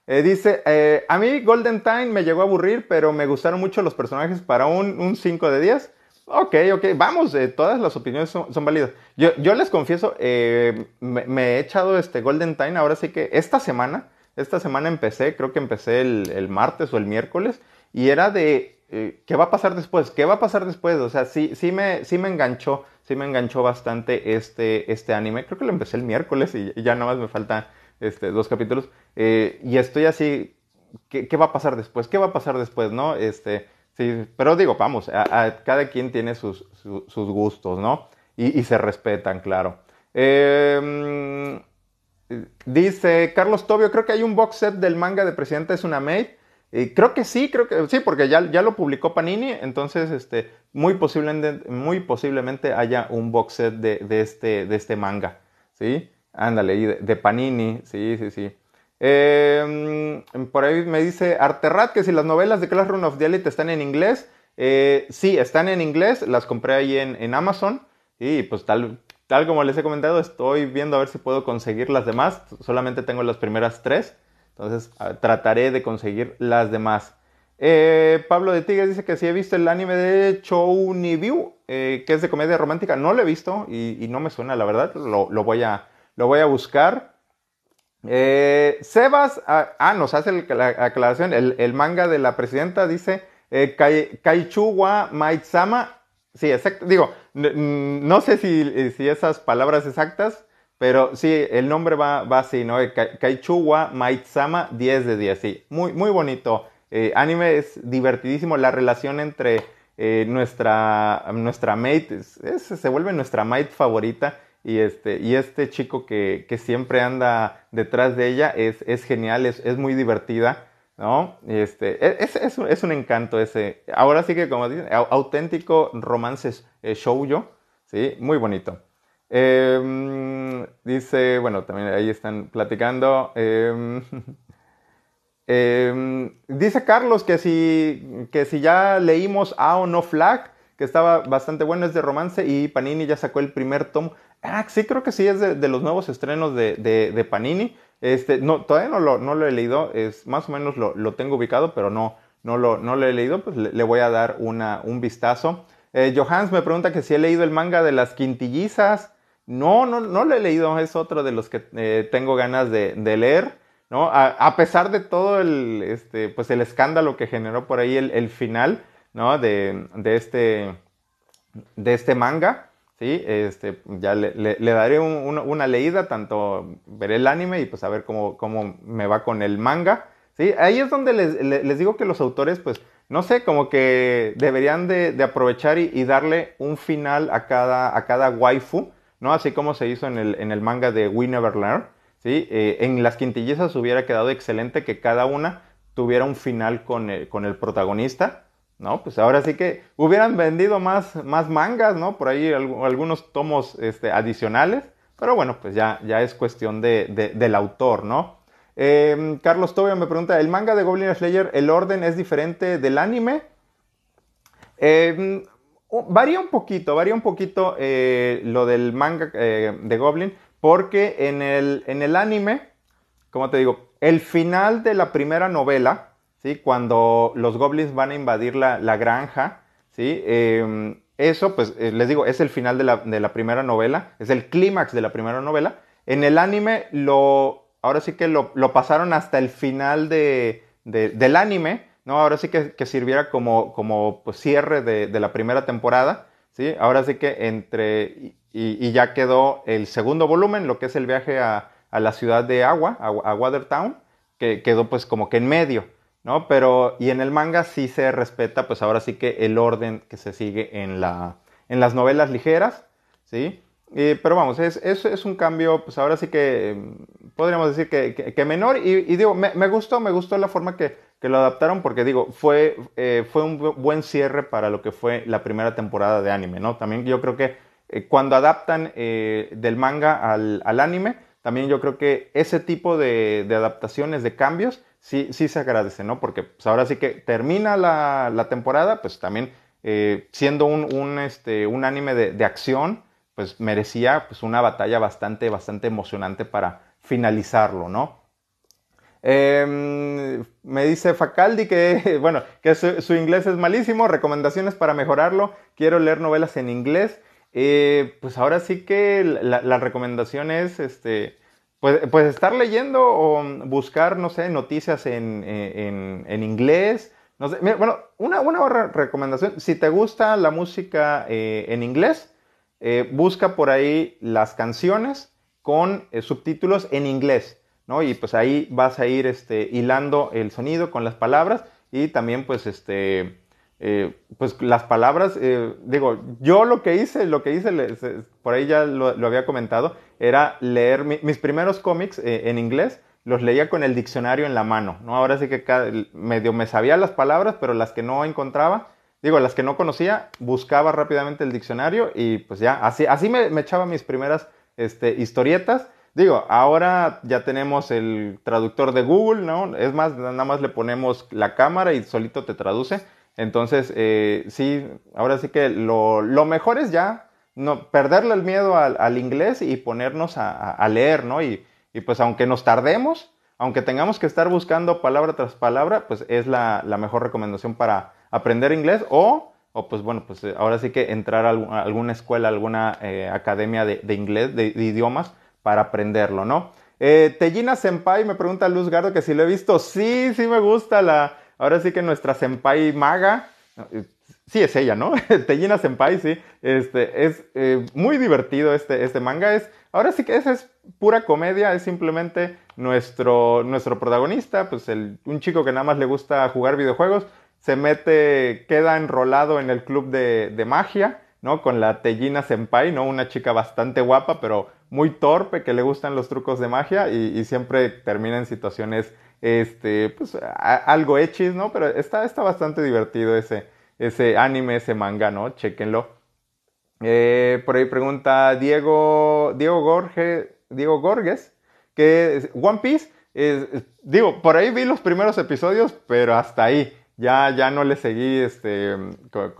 dice: A mí Golden Time me llegó a aburrir, pero me gustaron mucho los personajes para un 5 de 10. Ok, ok, vamos, eh, todas las opiniones son, válidas. Yo, yo, les confieso, eh, me, he echado este Golden Time, ahora sí que esta semana, esta semana empecé, creo que empecé el, martes o el miércoles, y era de, eh, ¿qué va a pasar después? ¿Qué va a pasar después? O sea, sí, sí, me, sí me enganchó, sí me enganchó bastante este, este anime, creo que lo empecé el miércoles y, ya nada más me faltan este, dos capítulos, y estoy así, ¿qué, ¿qué, va a pasar después? ¿Qué va a pasar después? ¿No? Este Sí, pero digo, vamos, a, cada quien tiene sus, gustos, ¿no? Y, se respetan, claro. Em, dice Carlos Tobio, creo que hay un box set del manga de Presidente es una maid. Creo que sí, creo que sí, porque ya, ya lo publicó Panini, entonces este, muy, posiblemente, muy posiblemente haya un box set de, este, de este manga, ¿sí? Ándale, de, de Panini, sí, sí, sí. Em, por ahí me dice Arterrat que si las novelas de Classroom of the Elite están en inglés. Eh, sí, están en inglés, las compré ahí en, Amazon. Y pues tal, tal como les he comentado, estoy viendo a ver si puedo conseguir las demás. Solamente tengo las primeras tres. Entonces trataré de conseguir las demás. Eh, Pablo de Tigres dice que si he visto el anime de Chou View, eh, que es de comedia romántica. No lo he visto y, no me suena, la verdad. Lo, voy, a, lo voy a buscar. Eh, Sebas, ah, ah, nos hace la aclaración, el, manga de la presidenta dice eh, Kaichuwa Maitsama. Sí, exacto. Digo, no sé si, si, esas palabras exactas, pero sí, el nombre va, va así, ¿no? Kaichuwa Maitsama 10 de 10, sí. Muy, muy bonito. Eh, anime es divertidísimo. La relación entre eh, nuestra, nuestra mate se vuelve nuestra mate favorita y este, y este chico que, siempre anda detrás de ella es, es genial, es, muy divertida, ¿no? Este, e, es, es, un encanto ese. Ahora sí que, como dicen, auténtico romances eh, yo ¿sí? Muy bonito. Em, dice, bueno, también ahí están platicando. Em, em, dice Carlos que si, que si ya leímos A o No Flag, que estaba bastante bueno, es de romance y Panini ya sacó el primer tomo. Ah, sí, creo que sí, es de, los nuevos estrenos de, Panini. Este, no, todavía no lo, no lo he leído, es, más o menos lo, lo tengo ubicado, pero no, no, lo, no lo he leído, pues le, le voy a dar una, un vistazo. Eh, Johans me pregunta que si he leído el manga de las quintillizas. No, no, no lo he leído, es otro de los que eh, tengo ganas de, leer. ¿no? A, pesar de todo el, este, pues el escándalo que generó por ahí el, final ¿no? de, de, este, de este manga. ¿sí? Este, ya le, daré un, un, una leída, tanto veré el anime y pues a ver cómo, cómo me va con el manga. ¿sí? Ahí es donde les, digo que los autores, pues, no sé, como que deberían de, de aprovechar y, y, darle un final a cada, a cada waifu, ¿no? Así como se hizo en el, en el manga de We Never Learn, ¿sí? Eh, en las quintillizas hubiera quedado excelente que cada una tuviera un final con el, con el protagonista, ¿no? Pues ahora sí que hubieran vendido más, más mangas, ¿no? Por ahí algunos tomos este, adicionales, pero bueno, pues ya, ya es cuestión de, de, del autor, ¿no? Eh, Carlos Tobio me pregunta, ¿el manga de Goblin Slayer, el orden es diferente del anime? Eh, varía un poquito, varía un poquito eh, lo del manga eh, de Goblin, porque en el, en el anime, como te digo, el final de la primera novela, ¿sí? cuando los goblins van a invadir la, la granja, ¿sí? Em, eso, pues eh, les digo, es el final de la, de la primera novela, es el clímax de la primera novela. En el anime lo, ahora sí que lo, lo pasaron hasta el final de, del anime, ¿no? Ahora sí que, que sirviera como, como pues, cierre de, de, la primera temporada, ¿sí? Ahora sí que entre, y, y, ya quedó el segundo volumen, lo que es el viaje a, a la ciudad de Agua, a, a, Watertown, que quedó pues como que en medio, ¿no? Pero, y en el manga sí se respeta, pues ahora sí que el orden que se sigue en, la, en las novelas ligeras, ¿sí? Pero vamos, es, es, un cambio, pues ahora sí que podríamos decir que, que, que menor. Y, y digo, me, me, gustó, me gustó la forma que, que lo adaptaron porque digo, fue, eh, fue un buen cierre para lo que fue la primera temporada de anime, ¿no? También yo creo que eh, cuando adaptan eh, del manga al, al, anime, también yo creo que ese tipo de, de adaptaciones, de cambios, sí, sí se agradece, ¿no? Porque pues ahora sí que termina la, la temporada, pues también siendo un, un, este, un anime de, de acción, pues merecía pues una batalla bastante, bastante emocionante para finalizarlo, ¿no? Eh, me dice Facaldi que, bueno, que su, inglés es malísimo, recomendaciones para mejorarlo, quiero leer novelas en inglés. Eh, pues ahora sí que la, recomendación es, este, pues, pues, estar leyendo o buscar, no sé, noticias en, en, inglés. Bueno, una, una recomendación, si te gusta la música eh, en inglés, eh, busca por ahí las canciones con subtítulos en inglés, ¿no? Y pues ahí vas a ir este, hilando el sonido con las palabras y también pues este... Eh, pues las palabras, eh, digo, yo lo que hice, lo que hice, por ahí ya lo, había comentado, era leer mi, mis primeros cómics eh, en inglés, los leía con el diccionario en la mano, ¿no? Ahora sí que cada, medio me sabía las palabras, pero las que no encontraba, digo, las que no conocía, buscaba rápidamente el diccionario y pues ya, así, así me, me echaba mis primeras este, historietas. Digo, ahora ya tenemos el traductor de Google, ¿no? Es más, nada más le ponemos la cámara y solito te traduce. Entonces, eh, sí, ahora sí que lo, lo, mejor es ya no, perderle el miedo al, al inglés y ponernos a, a leer, ¿no? Y, y, pues aunque nos tardemos, aunque tengamos que estar buscando palabra tras palabra, pues es la, la mejor recomendación para aprender inglés o o pues bueno, pues ahora sí que entrar a alguna escuela, alguna eh, academia de, de inglés, de, idiomas, para aprenderlo, ¿no? Eh, Tellina Senpai me pregunta Luz Gardo que si lo he visto. Sí, sí me gusta la. Ahora sí que nuestra Senpai maga. Sí, es ella, ¿no? Tellina Senpai, sí. Este, es eh, muy divertido este, este manga. Es, ahora sí que esa es pura comedia, es simplemente nuestro, nuestro protagonista, pues el, un chico que nada más le gusta jugar videojuegos, se mete, queda enrolado en el club de, de magia, ¿no? Con la Tellina Senpai, ¿no? Una chica bastante guapa, pero muy torpe, que le gustan los trucos de magia y, siempre termina en situaciones, este, pues, algo hechis, ¿no? Pero está, está bastante divertido ese, ese anime, ese manga, ¿no? Chequenlo. Eh, por ahí pregunta Diego, Diego Gorge, Diego Gorges, que One Piece, es, digo, por ahí vi los primeros episodios, pero hasta ahí ya, ya no le seguí este,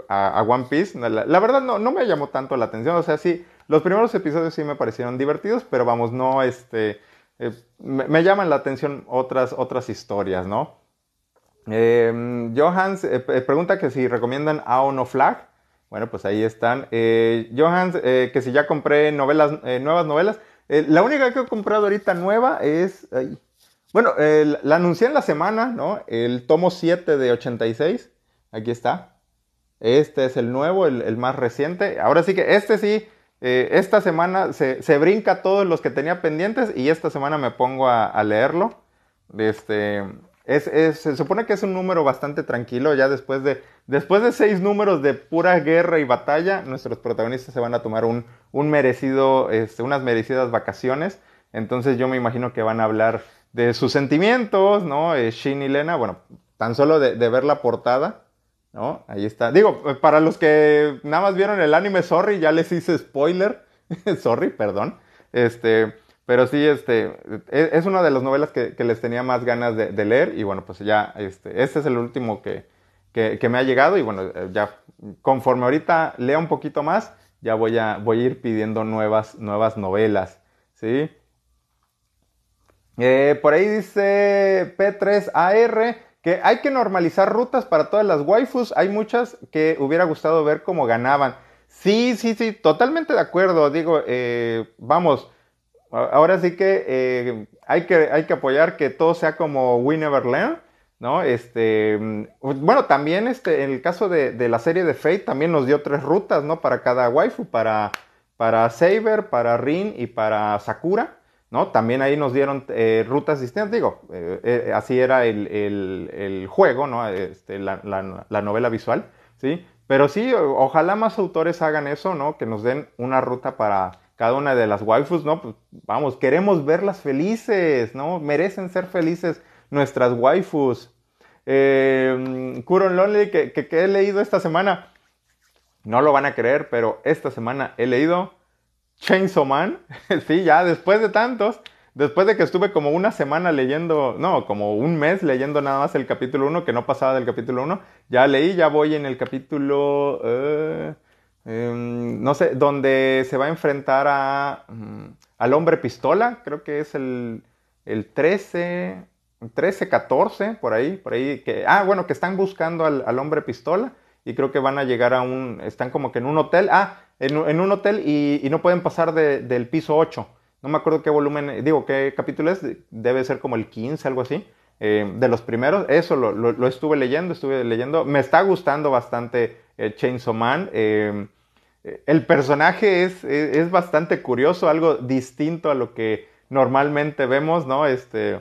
a, One Piece. La, verdad no, no, me llamó tanto la atención. O sea, sí, los primeros episodios sí me parecieron divertidos, pero vamos, no, este, eh, me, llaman la atención otras, otras historias, ¿no? Eh, Johans pregunta que si recomiendan A o no Flag. Bueno, pues ahí están. Johans, que si ya compré novelas, nuevas novelas. la única que he comprado ahorita nueva es... bueno, la anuncié en la semana, ¿no? El tomo 7 de 86. Aquí está. Este es el nuevo, el, más reciente. Ahora sí que este sí, eh, esta semana se, brinca todos los que tenía pendientes y esta semana me pongo a, leerlo. Este, es, se supone que es un número bastante tranquilo, ya después de, después de seis números de pura guerra y batalla, nuestros protagonistas se van a tomar un, un merecido, este, unas merecidas vacaciones. Entonces yo me imagino que van a hablar de sus sentimientos, ¿no? Eh, Shin y Lena, bueno, tan solo de, ver la portada, ¿no? Ahí está. Digo, para los que nada más vieron el anime, sorry, ya les hice spoiler. sorry, perdón. Este, pero sí, este, e, es, una de las novelas que, les tenía más ganas de, leer. Y bueno, pues ya, este, este es el último que, me ha llegado. Y bueno, eh, ya conforme ahorita lea un poquito más, ya voy a, voy a ir pidiendo nuevas, nuevas novelas. ¿Sí? Eh, por ahí dice P3AR que hay que normalizar rutas para todas las waifus. Hay muchas que hubiera gustado ver cómo ganaban. Sí, sí, sí, totalmente de acuerdo. Digo, eh, vamos, ahora sí que, eh, hay que hay que apoyar que todo sea como We Never Learn. ¿no? Este, mm, bueno, también este, en el caso de, la serie de Fate también nos dio tres rutas, ¿no? Para cada waifu, para, para Saber, para Rin y para Sakura. ¿No? También ahí nos dieron eh, rutas distintas, digo, eh, eh, así era el, juego, ¿no? Este, la, novela visual, ¿sí? Pero sí, ojalá más autores hagan eso, ¿no? Que nos den una ruta para cada una de las waifus, ¿no? Pues, vamos, queremos verlas felices, ¿no? Merecen ser felices nuestras waifus. Eh, Lonely, que he leído esta semana, no lo van a creer, pero esta semana he leído Chainsaw Man, sí, ya después de tantos, después de que estuve como una semana leyendo, no, como un mes leyendo nada más el capítulo 1, que no pasaba del capítulo 1, ya leí, ya voy en el capítulo, eh, em, no sé, donde se va a enfrentar a, mm, al hombre pistola, creo que es el, el 13, 13, 14, por ahí, por ahí, que, ah, bueno, que están buscando al, al hombre pistola y creo que van a llegar a un, están como que en un hotel, ah, en, un hotel y, no pueden pasar del piso 8. No me acuerdo qué volumen, digo, qué capítulo es, debe ser como el 15, algo así, eh, de los primeros. Eso lo, estuve leyendo, estuve leyendo. Me está gustando bastante el Chainsaw Man. Eh, el personaje es, es, bastante curioso, algo distinto a lo que normalmente vemos, ¿no? Este,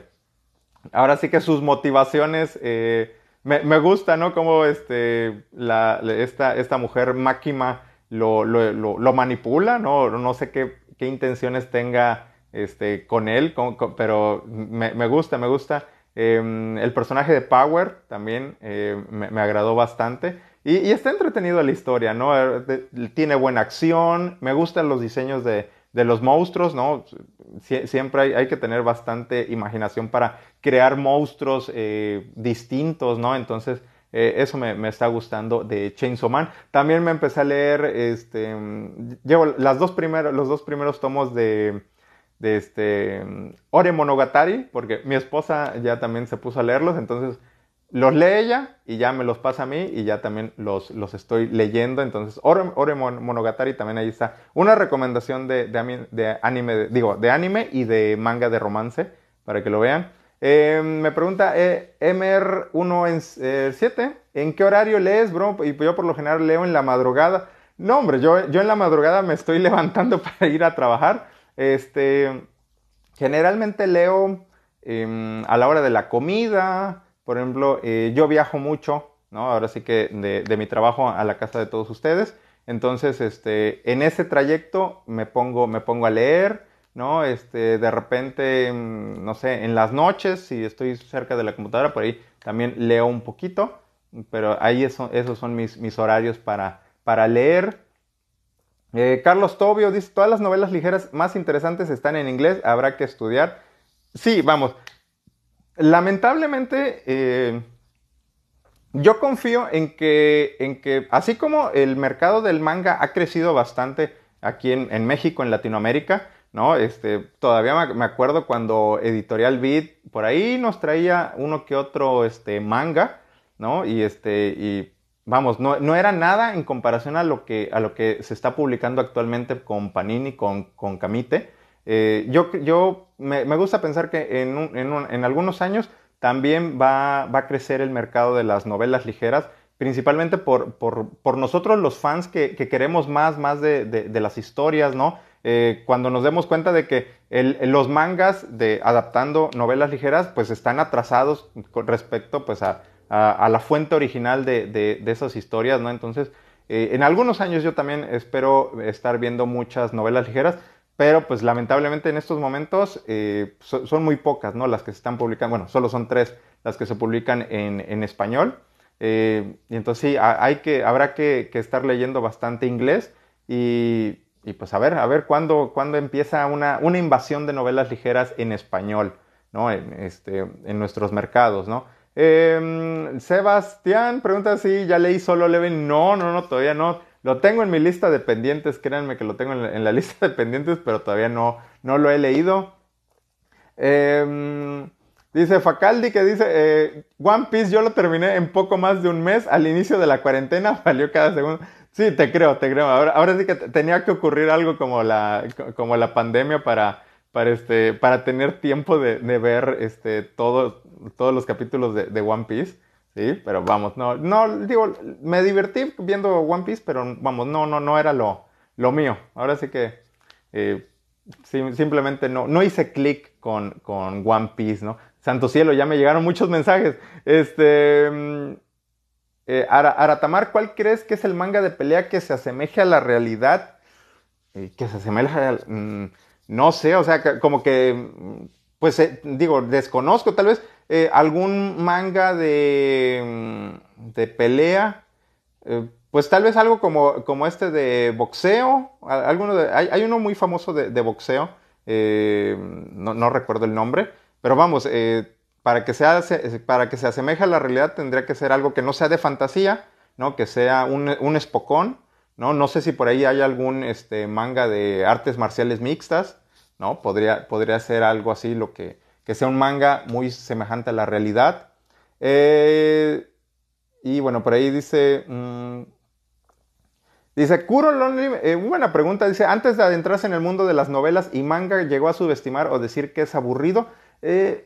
ahora sí que sus motivaciones... Eh, me, me, gusta, ¿no? Como este, la, esta, esta mujer Máquima lo, lo, manipula, ¿no? No sé qué, qué intenciones tenga este, con él, pero me, me, gusta, me gusta. Em, el personaje de Power también eh, me, me, agradó bastante. Y, y, está entretenido la historia, ¿no? Eh, tiene buena acción, me gustan los diseños de, de los monstruos, ¿no? siempre hay, hay, que tener bastante imaginación para crear monstruos eh, distintos, ¿no? Entonces, eh, eso me, está gustando de Chainsaw Man. También me empecé a leer, este, llevo las dos primeros, los dos primeros tomos de, de este, Ore Monogatari, porque mi esposa ya también se puso a leerlos, entonces los lee ella y ya me los pasa a mí y ya también los, los estoy leyendo. Entonces, Ore, Monogatari también ahí está. Una recomendación de, de, anime, digo, de anime y de manga de romance para que lo vean. Eh, me pregunta eh, MR107, ¿en qué horario lees, bro? Y yo por lo general leo en la madrugada. No, hombre, yo, yo en la madrugada me estoy levantando para ir a trabajar. Este, generalmente leo em, a la hora de la comida. Por ejemplo, eh, yo viajo mucho, ¿no? Ahora sí que de, de, mi trabajo a la casa de todos ustedes. Entonces, este, en ese trayecto me pongo, me pongo a leer. ¿No? Este, de repente, mm, no sé, en las noches, si estoy cerca de la computadora, por ahí también leo un poquito, pero ahí esos son mis, horarios para, para leer. Eh, Carlos Tobio dice, todas las novelas ligeras más interesantes están en inglés, habrá que estudiar. Sí, vamos, lamentablemente... Eh, yo confío en que, en que, así como el mercado del manga ha crecido bastante aquí en México, en Latinoamérica, ¿no? Este, todavía me acuerdo cuando Editorial Beat por ahí nos traía uno que otro este, manga, ¿no? Y, este, y vamos, no, no, era nada en comparación a lo que, a lo que se está publicando actualmente con Panini, con, con Camite. Eh, yo yo me, gusta pensar que en, en, algunos años también va, va, a crecer el mercado de las novelas ligeras, principalmente por, por, por nosotros los fans que, que, queremos más, más de, de las historias, ¿no? Eh, cuando nos demos cuenta de que los mangas de adaptando novelas ligeras pues están atrasados con respecto pues a, la fuente original de, de, esas historias, ¿no? Entonces, eh, en algunos años yo también espero estar viendo muchas novelas ligeras, pero pues lamentablemente en estos momentos eh, so, son muy pocas, ¿no? Las que se están publicando, bueno, solo son tres las que se publican en, en español. Y entonces sí, hay que, habrá que, que, estar leyendo bastante inglés y, y, pues a ver, a ver cuándo, cuándo empieza una, invasión de novelas ligeras en español, ¿no? En, este, nuestros mercados, ¿no? Eh, Sebastián pregunta si ya leí Solo Leven. No, no, no, todavía no. Lo tengo en mi lista de pendientes, créanme que lo tengo en la, lista de pendientes, pero todavía no, no lo he leído. Eh, dice Facaldi que dice, eh, One Piece yo lo terminé en poco más de un mes al inicio de la cuarentena, valió cada segundo. Sí, te creo, te creo. Ahora, ahora sí que tenía que ocurrir algo como la, como la pandemia para, para, este, para tener tiempo de, de ver este, todo, todos los capítulos de, One Piece. Sí, pero vamos, no, no, digo, me divertí viendo One Piece, pero vamos, no, no, no era lo, lo mío. Ahora sí que eh, sim, simplemente no, no hice clic con, con One Piece, ¿no? Santo cielo, ya me llegaron muchos mensajes. Este, eh, Aratamar, ¿cuál crees que es el manga de pelea que se asemeje a la realidad? Eh, que se asemeja a, mmm, no sé, o sea, como que, pues eh, digo, desconozco, tal vez eh, algún manga de, de pelea, eh, pues tal vez algo como, como este de boxeo, alguno de, hay, hay, uno muy famoso de, boxeo, eh, no, no, recuerdo el nombre, pero vamos, para, que sea, para que se asemeje a la realidad tendría que ser algo que no sea de fantasía, ¿no? que sea un, un espocón, ¿no? no sé si por ahí hay algún este, manga de artes marciales mixtas, ¿no? podría, podría ser algo así lo que que sea un manga muy semejante a la realidad. Eh, y bueno, por ahí dice... Mmm, dice, Kuro Lonely, eh, buena pregunta, dice, antes de adentrarse en el mundo de las novelas y manga, ¿llegó a subestimar o decir que es aburrido? Eh, mm,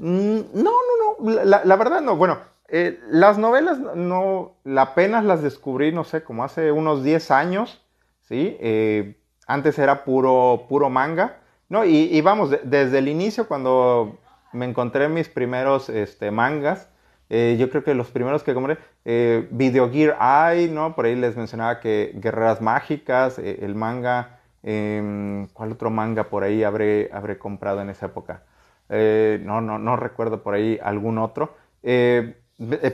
no, no, no, la, verdad no. Bueno, eh, las novelas no, apenas las descubrí, no sé, como hace unos 10 años, ¿sí? Eh, antes era puro, puro manga. No, y, vamos, de, desde el inicio, cuando me encontré mis primeros este, mangas, eh, yo creo que los primeros que compré, eh, Video Gear Eye, ¿no? Por ahí les mencionaba que Guerreras Mágicas, el manga, eh, ¿cuál otro manga por ahí habré, habré comprado en esa época? Eh, no, no, no recuerdo por ahí algún otro. Eh,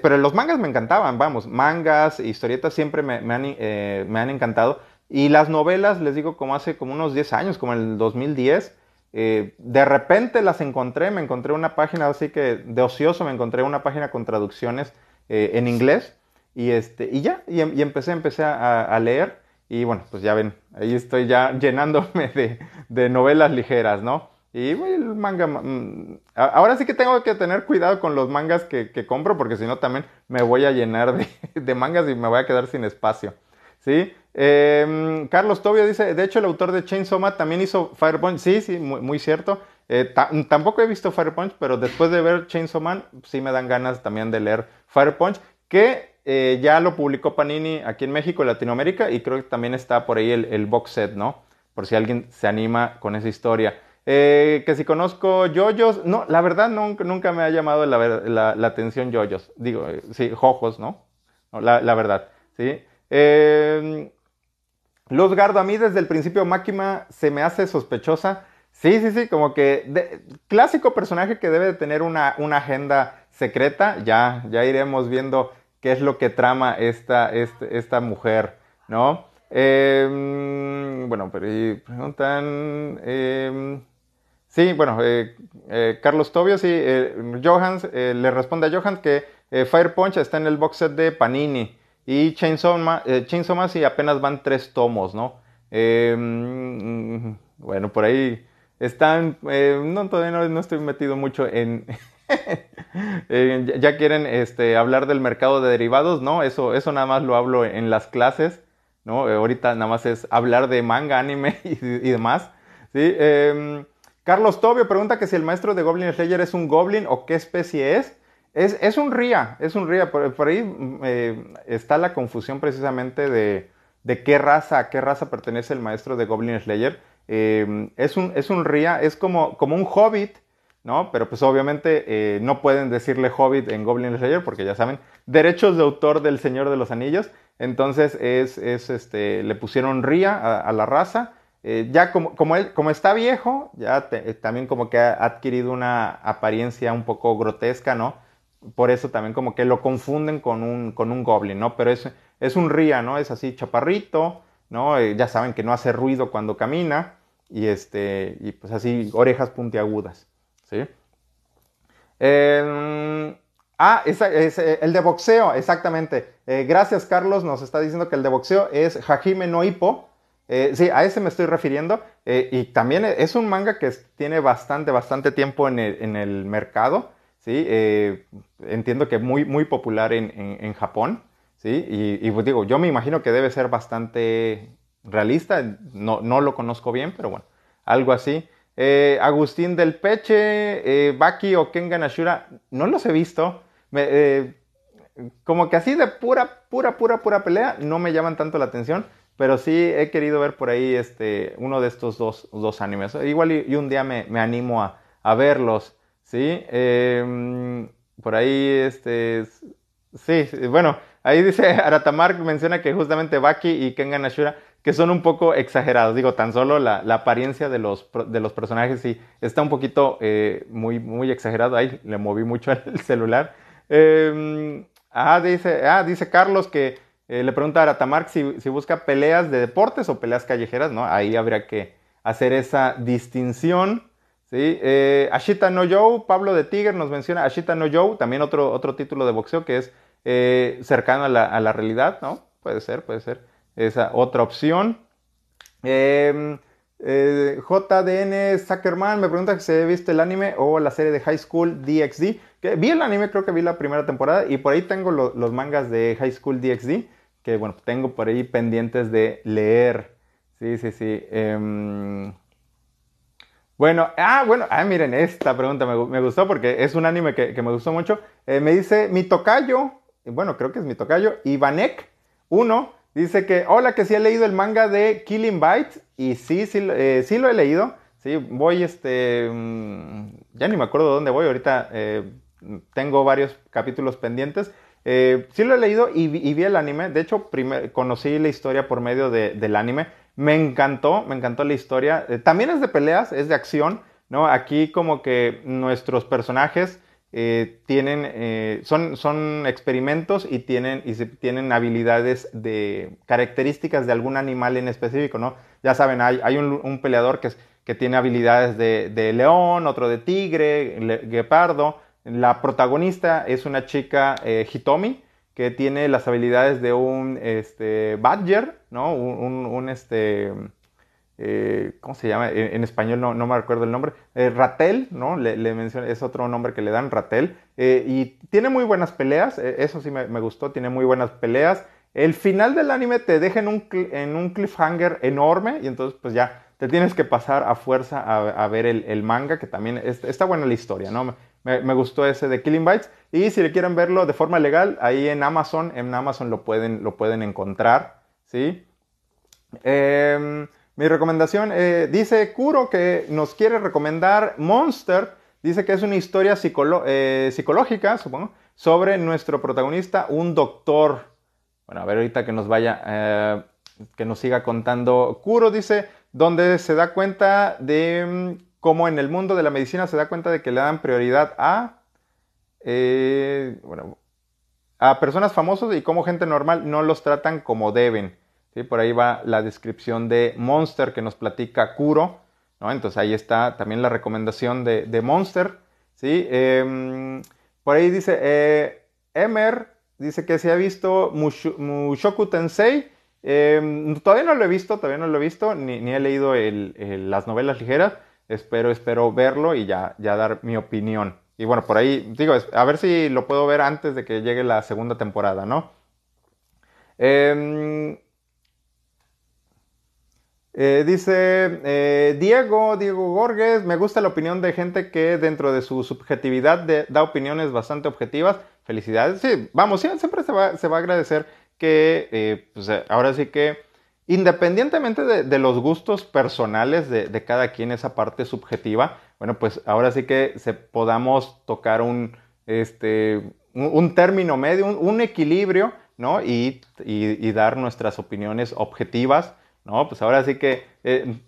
pero los mangas me encantaban, vamos, mangas, historietas siempre me, han, me han encantado. Y las novelas, les digo, como hace como unos 10 años, como el 2010, eh, de repente las encontré, me encontré una página así que de ocioso, me encontré una página con traducciones eh, en inglés y, este, y ya, y, y empecé, empecé a, a, leer y bueno, pues ya ven, ahí estoy ya llenándome de, de novelas ligeras, ¿no? Y el manga, mmm, ahora sí que tengo que tener cuidado con los mangas que, que compro porque si no también me voy a llenar de, mangas y me voy a quedar sin espacio. ¿Sí? Eh, Carlos Tobio dice, de hecho el autor de Chainsaw Man también hizo Fire Punch. Sí, sí, muy, cierto. Eh, tampoco he visto Fire Punch, pero después de ver Chainsaw Man, sí me dan ganas también de leer Fire Punch, que eh, ya lo publicó Panini aquí en México y Latinoamérica, y creo que también está por ahí el box set, ¿no? Por si alguien se anima con esa historia. Eh, que si conozco Yoyos, no, la verdad nunca, nunca me ha llamado la, la, la atención Yoyos. Digo, eh, sí, Jojos, ¿no? la, la, verdad, ¿sí? Eh, Luz Gardo, a mí desde el principio Máquina se me hace sospechosa. Sí, sí, sí, como que clásico personaje que debe de tener una, una, agenda secreta. Ya, ya iremos viendo qué es lo que trama esta, esta, esta mujer, ¿no? Eh, bueno, pero preguntan... Eh, sí, bueno, eh, eh, Carlos Tobio, sí, eh, Johans, le responde a Johans que Fire Punch está en el box set de Panini. Y Chainsaw, Ma eh, Man sí apenas van tres tomos, ¿no? Eh, bueno, por ahí están, eh, no, todavía no, estoy metido mucho en, ya quieren este, hablar del mercado de derivados, ¿no? Eso, eso nada más lo hablo en las clases, ¿no? ahorita nada más es hablar de manga, anime y, demás, ¿sí? Carlos Tobio pregunta que si el maestro de Goblin Slayer es un goblin o qué especie es. Es, es un ría, es un ría. Por, ahí eh, está la confusión precisamente de, de, qué raza, a qué raza pertenece el maestro de Goblin Slayer. Em, es, un, es un ría, es como, como un hobbit, ¿no? Pero pues obviamente eh, no pueden decirle hobbit en Goblin Slayer porque ya saben, derechos de autor del Señor de los Anillos. Entonces es, es este, le pusieron ría a, la raza. Eh, ya como, como, él, como está viejo, ya también como que ha adquirido una apariencia un poco grotesca, ¿no? Por eso también como que lo confunden con un, con un goblin, ¿no? Pero es, es un ría, ¿no? Es así chaparrito, ¿no? Eh, ya saben que no hace ruido cuando camina y, este, y pues así orejas puntiagudas, ¿sí? Em, ah, es, eh, el de boxeo, exactamente. Eh, gracias, Carlos, nos está diciendo que el de boxeo es Hajime no. Sí, a ese me estoy refiriendo. y también es un manga que tiene bastante, bastante tiempo en el, en el mercado. ¿sí? entiendo que muy, muy popular en, en Japón. Y, pues digo, yo me imagino que debe ser bastante realista, no, no lo conozco bien, pero bueno, algo así. Eh, Agustín del Peche, eh, Baki o Kengan Ashura, no los he visto. Eh, como que así de pura, pura, pura, pura pelea, no me llaman tanto la atención, pero sí he querido ver por ahí este, uno de estos dos, dos animes. Igual y, un día me, me animo a, a, verlos, ¿sí? Em, por ahí, este, sí, bueno, Ahí dice Aratamark, menciona que justamente Baki y Kengan Ashura, que son un poco exagerados. Digo, tan solo la, apariencia de los, de los personajes sí está un poquito eh, muy, muy exagerado. Ahí le moví mucho el celular. Em, ah, dice, ah, dice Carlos que eh, le pregunta a Aratamark si, busca peleas de deportes o peleas callejeras, ¿no? Ahí habría que hacer esa distinción. ¿sí? Eh, Ashita no Joe, Pablo de Tiger nos menciona Ashita no Joe, también otro, otro título de boxeo que es eh, cercano a la, realidad, ¿no? Puede ser, puede ser. Esa otra opción. Em, JDN Zuckerman me pregunta si he visto el anime o la serie de High School DxD. Vi el anime, creo que vi la primera temporada y por ahí tengo los mangas de High School DxD que bueno, tengo por ahí pendientes de leer. Sí, sí, sí. Em, bueno, ah, bueno, ah, miren, esta pregunta me, gustó porque es un anime que, me gustó mucho. Eh, me dice, mi tocayo bueno, creo que es mi tocayo, Ivanek 1, dice que, hola, que sí he leído el manga de Killing Bites, y sí, sí, eh, sí lo he leído, sí, voy, este, mm, ya ni me acuerdo de dónde voy, ahorita eh, tengo varios capítulos pendientes, eh, sí lo he leído y, vi el anime, de hecho, conocí la historia por medio del anime, me encantó, me encantó la historia, también es de peleas, es de acción, ¿no? Aquí como que nuestros personajes eh, tienen, eh, son, son experimentos y tienen, y tienen habilidades de características de algún animal en específico, ¿no? Ya saben, hay, un, peleador que, que tiene habilidades de, león, otro de tigre, guepardo. La protagonista es una chica eh, Hitomi que tiene las habilidades de un este, badger, ¿no? Un, un este, eh, ¿cómo se llama? En, español no, me recuerdo el nombre, eh, Ratel, ¿no? Le, le es otro nombre que le dan, Ratel, y tiene muy buenas peleas, eso sí me, gustó, tiene muy buenas peleas. El final del anime te deja en un, en un cliffhanger enorme y entonces pues ya te tienes que pasar a fuerza a, ver el, manga, que también está buena la historia, ¿no? Me, gustó ese de Killing Bites. Y si le quieren verlo de forma legal, ahí en Amazon, en Amazon lo pueden, lo pueden encontrar, ¿sí? Eh, mi recomendación, eh, dice Kuro que nos quiere recomendar Monster. Dice que es una historia eh, psicológica, supongo, sobre nuestro protagonista, un doctor. Bueno, a ver ahorita que nos vaya, eh, que nos siga contando. Kuro dice, donde se da cuenta de cómo en el mundo de la medicina se da cuenta de que le dan prioridad a, bueno, a personas famosas y cómo gente normal no los tratan como deben. Por ahí va la descripción de Monster que nos platica Kuro. ¿no? Entonces ahí está también la recomendación de, Monster. ¿sí? Em, por ahí dice eh, Emer, dice que se ha visto Mushoku Tensei. Em, todavía no lo he visto, todavía no lo he visto, ni, he leído las novelas ligeras. Espero, espero verlo y ya, ya dar mi opinión. Y bueno, por ahí, digo, a ver si lo puedo ver antes de que llegue la segunda temporada, ¿no? Em, eh, dice eh, Diego, Diego Gorges, me gusta la opinión de gente que dentro de su subjetividad da opiniones bastante objetivas. Felicidades. Sí, vamos, siempre se va, se va a agradecer que, eh, pues, ahora sí que, independientemente de, los gustos personales de, cada quien, esa parte subjetiva, bueno, pues ahora sí que se podamos tocar un, este, un, término medio, un, equilibrio, ¿no? Y, y, dar nuestras opiniones objetivas no, pues ahora sí que, eh,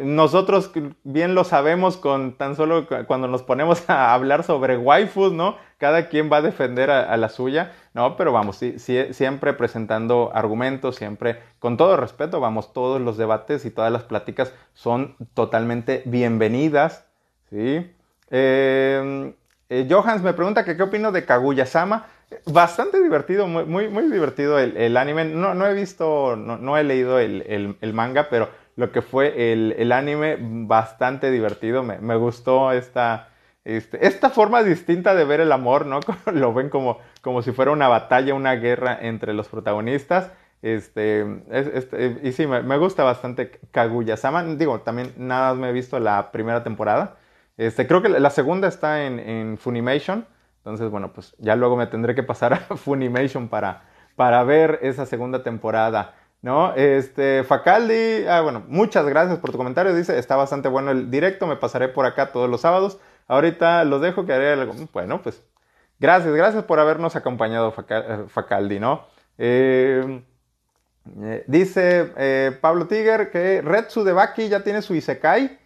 nosotros bien lo sabemos con tan solo cuando nos ponemos a hablar sobre waifus, ¿no? Cada quien va a defender a, la suya, ¿no? Pero vamos, siempre presentando argumentos, siempre con todo respeto, vamos, todos los debates y todas las pláticas son totalmente bienvenidas, ¿sí? Eh, eh, Johans me pregunta que qué opino de Kaguya-sama. Bastante divertido, muy, muy, divertido el, anime. No, no, he visto, no, he leído el, manga, pero lo que fue el, anime, bastante divertido. Me, gustó esta, este, esta forma distinta de ver el amor, ¿no? lo ven como, como si fuera una batalla, una guerra entre los protagonistas. Este, este y sí, me, gusta bastante Kaguya-sama. Digo, también nada más me he visto la primera temporada. Este, creo que la segunda está en, en Funimation. Entonces, bueno, pues ya luego me tendré que pasar a Funimation para, para ver esa segunda temporada. ¿No? Este, Facaldi, ah, bueno, muchas gracias por tu comentario. Dice, está bastante bueno el directo, me pasaré por acá todos los sábados. Ahorita los dejo que haré algo. Bueno, pues gracias, gracias por habernos acompañado, eh, Facaldi, ¿no? Eh, eh, dice Pablo Tiger que Retsu de Baki ya tiene su Isekai.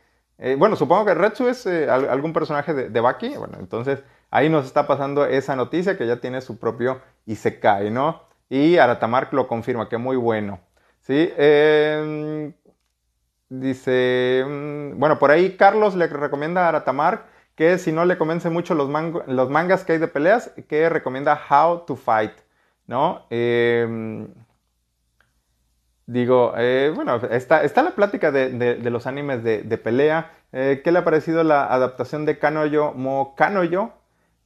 bueno, supongo que Retsu es algún personaje de, de Baki. Bueno, entonces Ahí nos está pasando esa noticia que ya tiene su propio Isekai, ¿no? Y Aratamark lo confirma, que muy bueno. ¿Sí? Em, dice, mm, bueno, por ahí Carlos le recomienda a Aratamark que si no le convence mucho los, los mangas que hay de peleas, que recomienda How to Fight, ¿no? Em, digo, eh, bueno, está, la plática de, los animes de, pelea. Eh, ¿Qué le ha parecido la adaptación de Kanoyo Mo Kanoyo?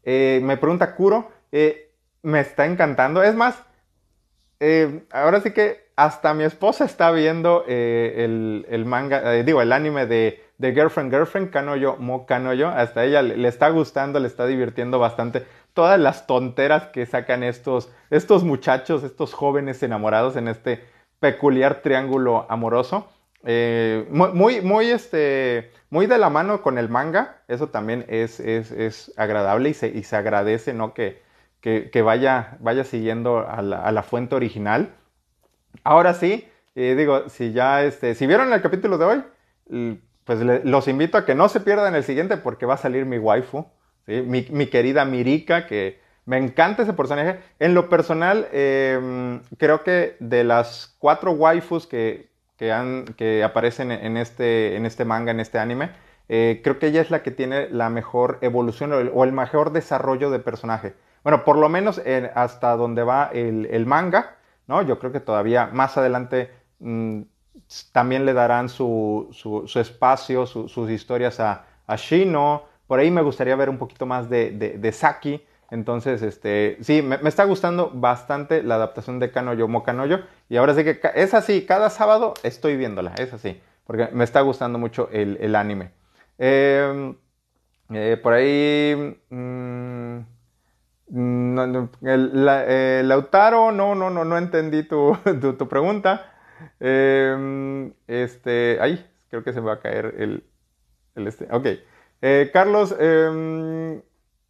Eh, me pregunta Kuro, me está encantando. Es más, eh, ahora sí que hasta mi esposa está viendo el, manga, digo, el anime de, Girlfriend Girlfriend, Kanoyo Mo Kanoyo. Hasta ella le, está gustando, le está divirtiendo bastante. Todas las tonteras que sacan estos, estos muchachos, estos jóvenes enamorados en este peculiar triángulo amoroso. muy, muy, este, muy de la mano con el manga, eso también es, es, agradable y se, y se, agradece, ¿no? Que, que, vaya, vaya siguiendo a la, fuente original. Ahora sí, eh, digo, si ya, este, si vieron el capítulo de hoy, pues los invito a que no se pierdan el siguiente porque va a salir mi waifu, mi, mi, querida Mirika, que me encanta ese personaje. En lo personal, em, creo que de las cuatro waifus que, que, aparecen en este, en este manga, en este anime, eh, creo que ella es la que tiene la mejor evolución o el, mejor desarrollo de personaje. Bueno, por lo menos hasta donde va el, manga, ¿no? Yo creo que todavía más adelante mm, también le darán su, su, espacio, sus historias a, a, Shino. Por ahí me gustaría ver un poquito más de, de Saki. Entonces, este, sí, me, está gustando bastante la adaptación de Kanoyo Mokanoyo. Y ahora sí que es así, cada sábado estoy viéndola, es así, porque me está gustando mucho el, anime. Em, eh, por ahí... Eh, Lautaro, no, no, no, no entendí tu, tu, pregunta. Em, este, ay, creo que se me va a caer el, el este. Ok. Eh, Carlos, em,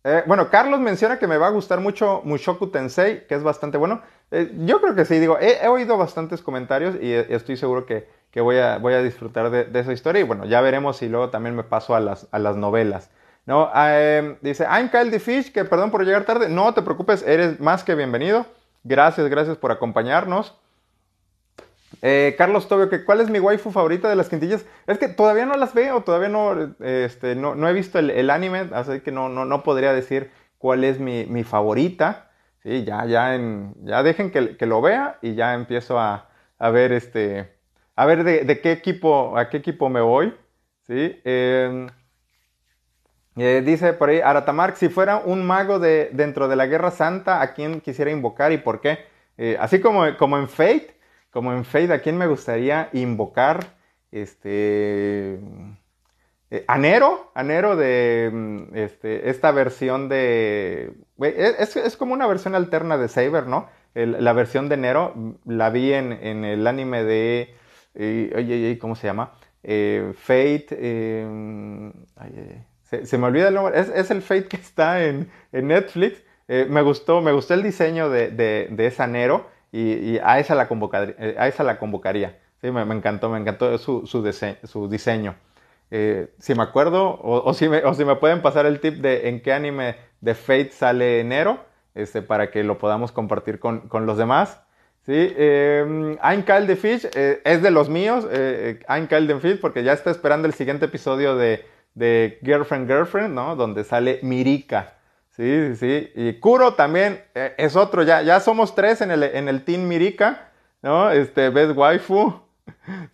eh, bueno, Carlos menciona que me va a gustar mucho Mushoku Tensei, que es bastante bueno. Yo creo que sí, digo, he, oído bastantes comentarios y estoy seguro que, voy, a, voy, a, disfrutar de, esa historia. Y bueno, ya veremos si luego también me paso a las, a las novelas. ¿No? Ah, em, dice, I'm Kyle the Fish, que perdón por llegar tarde. No te preocupes, eres más que bienvenido. Gracias, gracias por acompañarnos. Eh, Carlos Tobio, que ¿cuál es mi waifu favorita de las quintillas? Es que todavía no las veo, todavía no, este, no, he visto el, anime, así que no, no, podría decir cuál es mi, favorita. Sí, ya, ya, en, ya dejen que, lo vea y ya empiezo a, a ver, este, a ver de, qué equipo, a qué equipo me voy, ¿sí? Em, eh, dice por ahí, Aratamark, si fuera un mago de, dentro de la Guerra Santa, ¿a quién quisiera invocar y por qué? Eh, así como, como en Fate, como en Fate, ¿a quién me gustaría invocar? Este... Eh, Anero, Anero de mm, este, esta versión de... Es, como una versión alterna de Saber, ¿no? la versión de Nero mm, la vi en, el anime de... Oye, ¿cómo se llama? Fate... Mm, se, me olvida el nombre. Es, el Fate que está en, Netflix. me, gustó, me gustó el diseño de, de, esa Nero y, a, esa la convocaría, a esa la convocaría. Sí, me, encantó, me encantó su, su, su diseño. Eh, si me acuerdo, o, si me, o, si me, pueden pasar el tip de en qué anime de Fate sale enero, este, para que lo podamos compartir con, con los demás. ¿sí? Eh, I'm Kyle the Fish eh, es de los míos, eh, I'm Kyle the Fish, porque ya está esperando el siguiente episodio de, de Girlfriend Girlfriend, ¿no? Donde sale Mirika. Sí, sí, Y Kuro también es otro, ya, ya somos tres en el, en el Team Mirika, ¿no? Este, Best Waifu.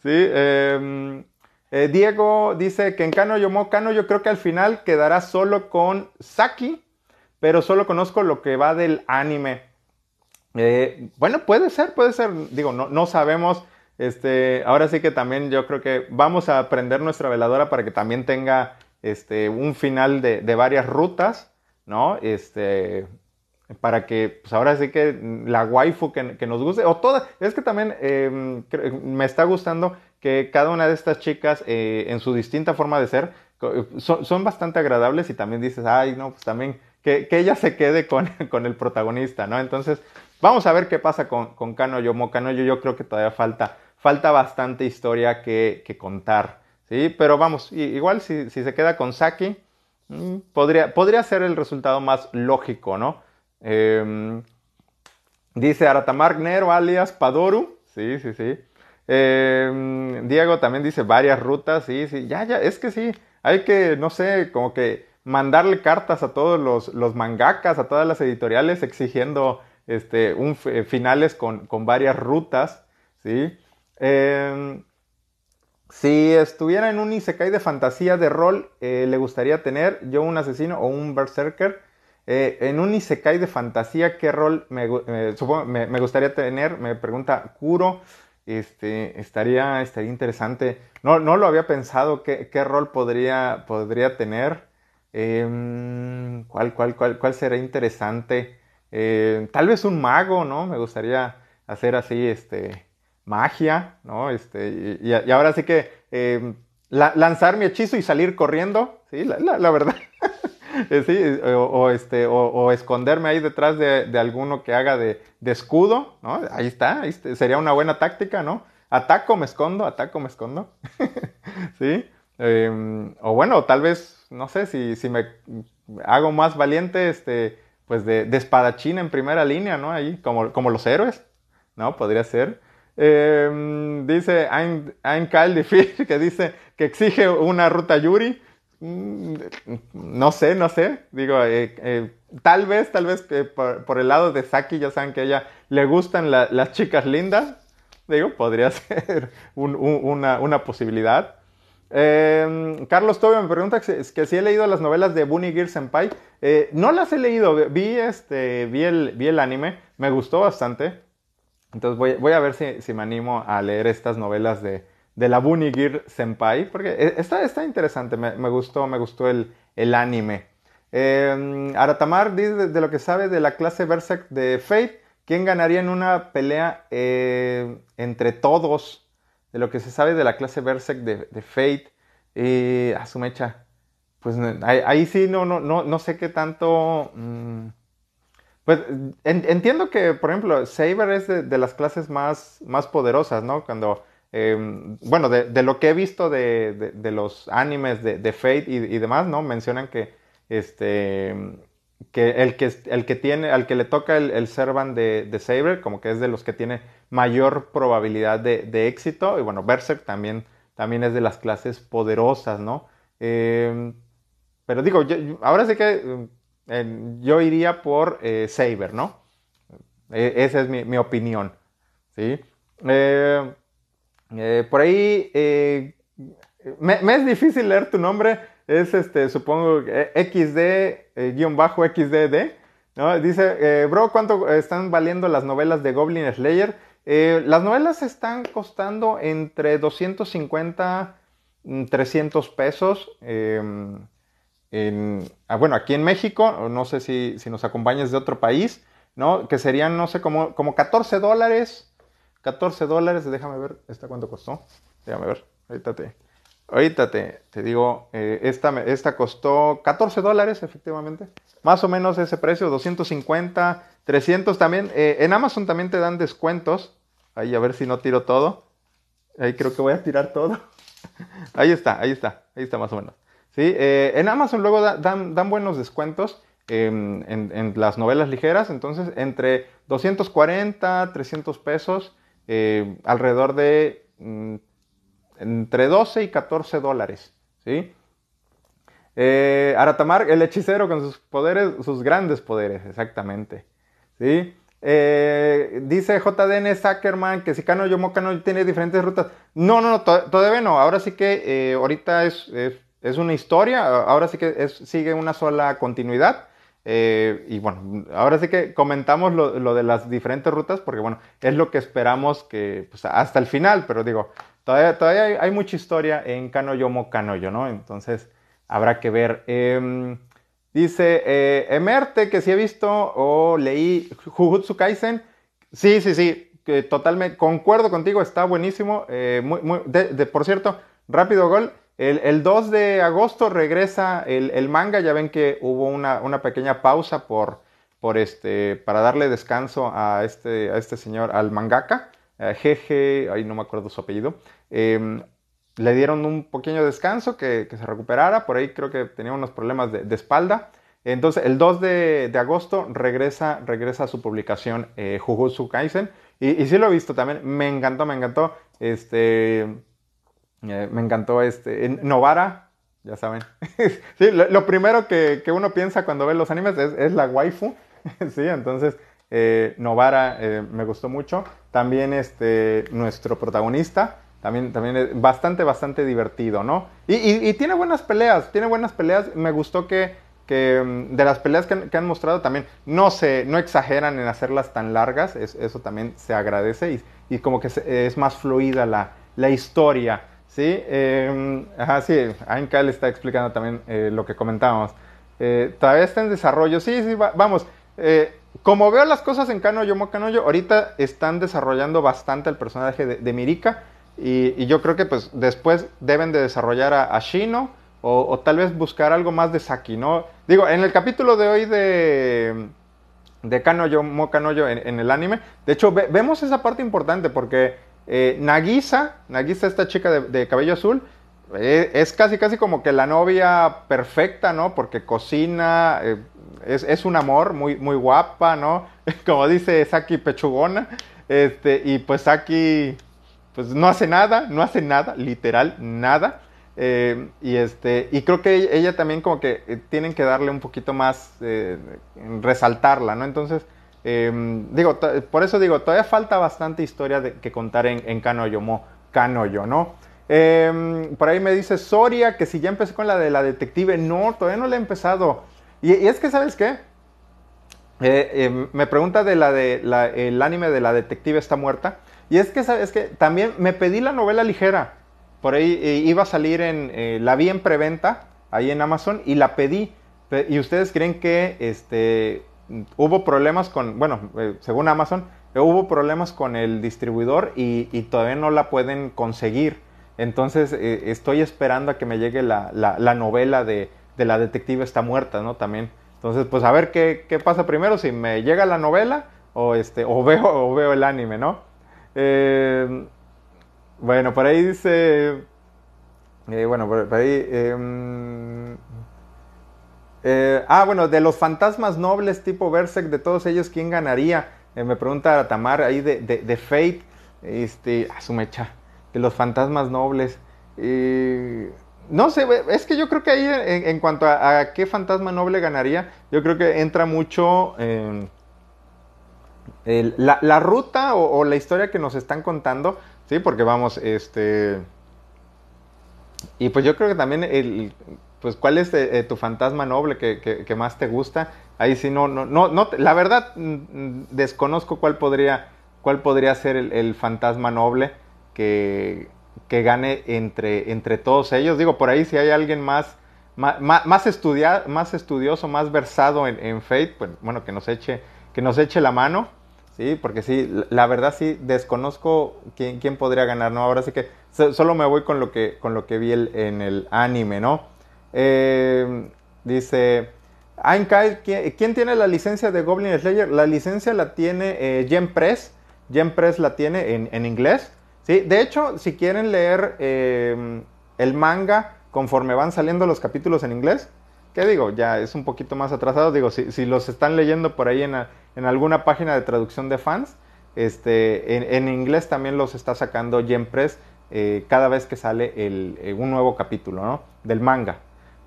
Sí, eh, eh, Diego dice que en Kano Yomo Kano yo creo que al final quedará solo con Saki, pero solo conozco lo que va del anime. Eh, bueno, puede ser, puede ser, digo, no, no sabemos. Este, ahora sí que también yo creo que vamos a aprender nuestra veladora para que también tenga este, un final de, varias rutas, ¿no? Este, para que pues ahora sí que la waifu que, nos guste, o toda, es que también em, me está gustando que cada una de estas chicas, eh, en su distinta forma de ser, son, bastante agradables y también dices, ay, no, pues también que, ella se quede con, el protagonista, ¿no? Entonces, vamos a ver qué pasa con, con Kano Yomo. Yo creo que todavía falta, falta bastante historia que, contar, ¿sí? Pero vamos, igual si, se queda con Saki, mm, podría, podría ser el resultado más lógico, ¿no? Em, dice Aratamar Nero alias Padoru, sí, sí, sí. Em, Diego también dice varias rutas, sí, sí, ya, ya, es que sí, hay que, no sé, como que mandarle cartas a todos los, los mangakas, a todas las editoriales exigiendo este, un, finales con, con, varias rutas, ¿sí? Em, si estuviera en un Isekai de fantasía de rol, eh, le gustaría tener yo un asesino o un berserker. Eh, en un Isekai de fantasía, ¿qué rol me, gustaría tener? Me pregunta Kuro este, estaría, estaría interesante. No, no lo había pensado qué, rol podría, podría tener. Em, ¿cuál, cuál, cuál, cuál interesante? Eh, tal vez un mago, ¿no? Me gustaría hacer así, este, magia, ¿no? Este, y, ahora sí que em, lanzar mi hechizo y salir corriendo, ¿sí? La, la, la verdad. Eh, sí, o, este, o, esconderme ahí detrás de, alguno que haga de, escudo, ¿no? Ahí está, sería una buena táctica, ¿no? Ataco, me escondo, ataco, me escondo. ¿Sí? Em, o bueno, tal vez, no sé, si, si me hago más valiente, este, pues de, espadachín en primera línea, ¿no? Ahí, como, como los héroes, ¿no? Podría ser. Em, dice I'm Kyle Fish, que dice que exige una ruta Yuri. Mm, no sé, no sé. Digo, eh, eh, tal vez, tal vez que por, el lado de Saki ya saben que a ella le gustan las chicas lindas. Digo, podría ser una, posibilidad. Em, Carlos Tobio me pregunta que, si he leído las novelas de Bunny Gear Senpai. Eh, no las he leído, vi, este, vi, el, vi el anime, me gustó bastante. Entonces voy, a ver si, me animo a leer estas novelas de, de la Bunigir Senpai, porque e, está, está interesante, me, gustó, me gustó el, el anime. Eh, Aratamar dice de, lo que sabe de la clase Berserk de Fate, ¿quién ganaría en una pelea eh, entre todos? De lo que se sabe de la clase Berserk de, de Fate, eh, a su. Pues ahí, sí no, no, no, no sé qué tanto... Mm, pues entiendo que, por ejemplo, Saber es de, de, las clases más, más poderosas, ¿no? Cuando Em, bueno, de, lo que he visto de, los animes de, Fate y, demás, ¿no? Mencionan que este que el que, el que tiene, al que le toca el, el Servan de, Saber, como que es de los que tiene mayor probabilidad de, éxito. Y bueno, Berserk también, también es de las clases poderosas, ¿no? Em, pero digo, ahora sí que yo iría por eh, Saber, ¿no? E, esa es mi, opinión, ¿sí? por ahí me, es difícil leer tu nombre. Es este, supongo, XD-XDD. Dice, bro, ¿cuánto están valiendo las novelas de Goblin Slayer? las novelas están costando entre 250 300 mm, pesos. Em, ah, bueno, aquí en México, no sé si, nos acompañas de otro país, ¿no? Que serían, no sé, como, como 14 dólares. 14 dólares, déjame ver, ¿esta cuánto costó? Déjame ver, ahorita te, ahorita te, digo, eh, esta, esta costó 14 dólares, efectivamente. Más o menos ese precio, 250, 300 también. Eh, en Amazon también te dan descuentos. Ahí a ver si no tiro todo. Ahí creo que voy a tirar todo. ahí está, ahí está, ahí está más o menos. Eh, en Amazon luego dan, buenos descuentos em, en, las novelas ligeras, entonces entre 240, 300 pesos, eh, alrededor de mm, entre 12 y 14 dólares. ¿sí? Eh, Aratamar, el hechicero con sus poderes, sus grandes poderes, exactamente. ¿sí? Dice JDN Zuckerman que si Kano Yomo Kano tiene diferentes rutas. No, no, no, todavía no. Ahora sí que ahorita es, una historia. Ahora sí que sigue una sola continuidad. Eh, y bueno, ahora sí que comentamos lo, de las diferentes rutas porque bueno, es lo que esperamos que pues, hasta el final. Pero digo, todavía, hay, mucha historia en Kano Yomo Kano Yo, ¿no? Entonces habrá que ver. Em, Dice eh, Emerte, que si he visto o leí Jujutsu Kaisen. Sí, sí, sí, totalmente concuerdo contigo, está buenísimo. Eh, de, por cierto, rápido gol. El, 2 de agosto regresa el, manga. Ya ven que hubo una, pequeña pausa por, este, para darle descanso a este, este señor, al mangaka. Jeje, ahí no me acuerdo su apellido. Em, le dieron un pequeño descanso, que, se recuperara, por ahí creo que tenía unos problemas de, espalda. Entonces, el 2 de, agosto regresa, regresa a su publicación eh, Jujutsu Kaisen. Y, sí lo he visto también, me encantó, me encantó. Este, eh, me encantó este, Novara, ya saben. sí, lo, primero que, uno piensa cuando ve los animes es, la waifu. sí, entonces, eh, Novara eh, me gustó mucho. También este, nuestro protagonista, también, también es bastante, bastante divertido, ¿no? Y, tiene buenas peleas, tiene buenas peleas. Me gustó que, que mm, de las peleas que han, mostrado también no, se, no exageran en hacerlas tan largas, eso también se agradece y, como que es más fluida la, la historia, ¿sí? Eh, ajá, sí, Ainka le está explicando también eh, lo que comentábamos. Eh, todavía está en desarrollo, sí, sí, vamos. Eh, como veo las cosas en Kanoyo, ahorita están desarrollando bastante el personaje de, de Mirika. Y, yo creo que pues después deben de desarrollar a, Shino o, tal vez buscar algo más de Saki, ¿no? Digo, en el capítulo de hoy de, de Kanoyo, Mo Kanoyo en, el anime, de hecho vemos esa parte importante porque eh, Nagisa, Nagisa esta chica de, cabello azul, eh, es casi casi como que la novia perfecta, ¿no? Porque cocina, eh, es, un amor, muy, muy guapa, ¿no? Como dice Saki Pechugona, este, y pues Saki pues no hace nada, no hace nada, literal, nada. Eh, y, este, y creo que ella también como que tienen que darle un poquito más, resaltarla, ¿no? Entonces, em, digo, por eso digo, todavía falta bastante historia que contar en, en Kanoyo, Kanoyo, ¿no? Em, por ahí me dice Soria que si ya empecé con la de la detective, no, todavía no la he empezado. Y, es que, ¿sabes qué? Em, me pregunta de la de la, el anime de la detective está muerta. Y es que, ¿sabes que También me pedí la novela ligera. Por ahí eh, iba a salir en. Eh, la vi en preventa, ahí en Amazon, y la pedí. Y ustedes creen que este, hubo problemas con. Bueno, eh, según Amazon, hubo problemas con el distribuidor y, todavía no la pueden conseguir. Entonces estoy esperando a que me llegue la, novela de, la detective está muerta, ¿no? También. Entonces, pues a ver qué, qué, pasa primero, si me llega la novela o, este, o, veo, o veo el anime, ¿no? Eh, bueno, por ahí dice. Eh, bueno, por, ahí. Em, eh, ah, bueno, de los fantasmas nobles tipo Berserk, de todos ellos, ¿quién ganaría? me pregunta Tamar ahí de, de, Fate. Este, a su mecha. De los fantasmas nobles. no sé, es que yo creo que ahí, en, cuanto a, qué fantasma noble ganaría, yo creo que entra mucho. la, ruta o, la historia que nos están contando, ¿sí? Porque vamos, este... Y pues yo creo que también el... Pues cuál es eh, eh, tu fantasma noble que, más te gusta. Ahí sí no, no, no, no la verdad mm, desconozco cuál podría, cuál podría ser el, fantasma noble que, que gane entre, entre todos ellos. Digo, por ahí si hay alguien más, más, más, más estudioso, más versado en, en Fate, pues bueno, que nos eche, que nos eche la mano. Sí, porque sí, la verdad sí desconozco quién, quién podría ganar, ¿no? Ahora sí que solo me voy con lo que, con lo que vi en el anime, ¿no? Eh, dice, ¿quién, tiene la licencia de Goblin Slayer? La licencia la tiene eh, Gen Press, Gen Press la tiene en, inglés, ¿sí? De hecho, si quieren leer eh, el manga conforme van saliendo los capítulos en inglés, ¿qué digo? Ya es un poquito más atrasado, digo, si, si los están leyendo por ahí en en alguna página de traducción de fans. Este, en, inglés también los está sacando Gen Press eh, cada vez que sale eh, un nuevo capítulo ¿no? del manga.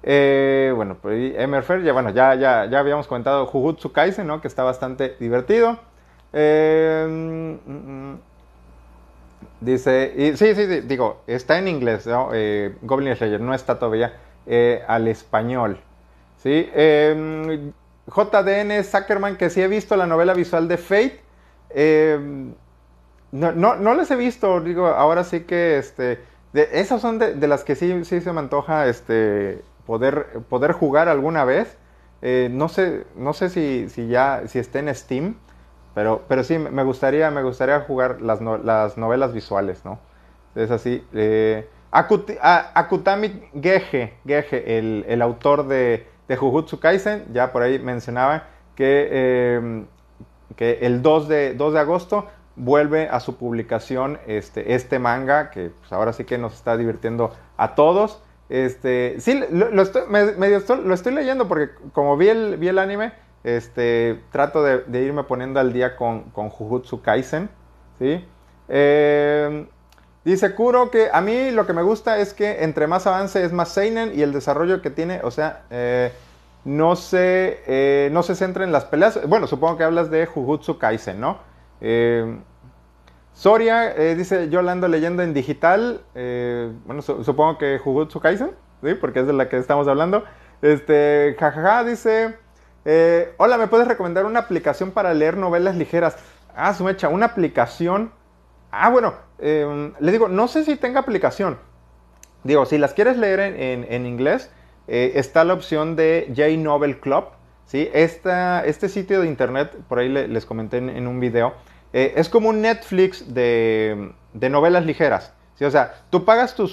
Eh, bueno, pues Emerfer, ya, bueno, ya, ya, ya habíamos comentado Jujutsu Kaisen, ¿no? que está bastante divertido. Mm, mm, dice, y, sí, sí, digo, está en inglés, ¿no? Goblin Slayer, no está todavía al español. ¿sí? JDN Zuckerman, que sí he visto la novela visual de Fate. Eh, no, no, les he visto, digo, ahora sí que este, de, esas son de, las que sí, sí se me antoja este, poder, poder jugar alguna vez. Eh, no sé, no sé si, si ya si está en Steam, pero, pero sí me gustaría, me gustaría jugar las, las novelas visuales, ¿no? Es así. Eh, Akutami Gege, Gege el, el autor de de Jujutsu Kaisen, ya por ahí mencionaba que, em, que el 2 de, 2 de agosto vuelve a su publicación este, este manga, que pues, ahora sí que nos está divirtiendo a todos. Este, sí, lo, estoy, medio lo estoy leyendo porque como vi el, vi el anime, este, trato de, irme poniendo al día con, con Jujutsu Kaisen. ¿sí? Em, Dice Kuro que a mí lo que me gusta es que entre más avance es más Seinen y el desarrollo que tiene, o sea, eh, no, se, eh, no se centra en las peleas. Bueno, supongo que hablas de Jujutsu Kaisen, ¿no? Eh, Soria dice, yo la ando leyendo en digital. bueno, supongo que Jujutsu Kaisen, ¿sí? Porque es de la que estamos hablando. Este, jajaja, dice, hola, ¿me puedes recomendar una aplicación para leer novelas ligeras? Ah, su mecha, una aplicación Ah, bueno, em, les digo, no sé si tenga aplicación. Digo, si las quieres leer en, inglés, eh, está la opción de J-Novel Club. ¿sí? este sitio de internet, por ahí les comenté en, un video, eh, es como un Netflix de, novelas ligeras. O sea, tú pagas tu,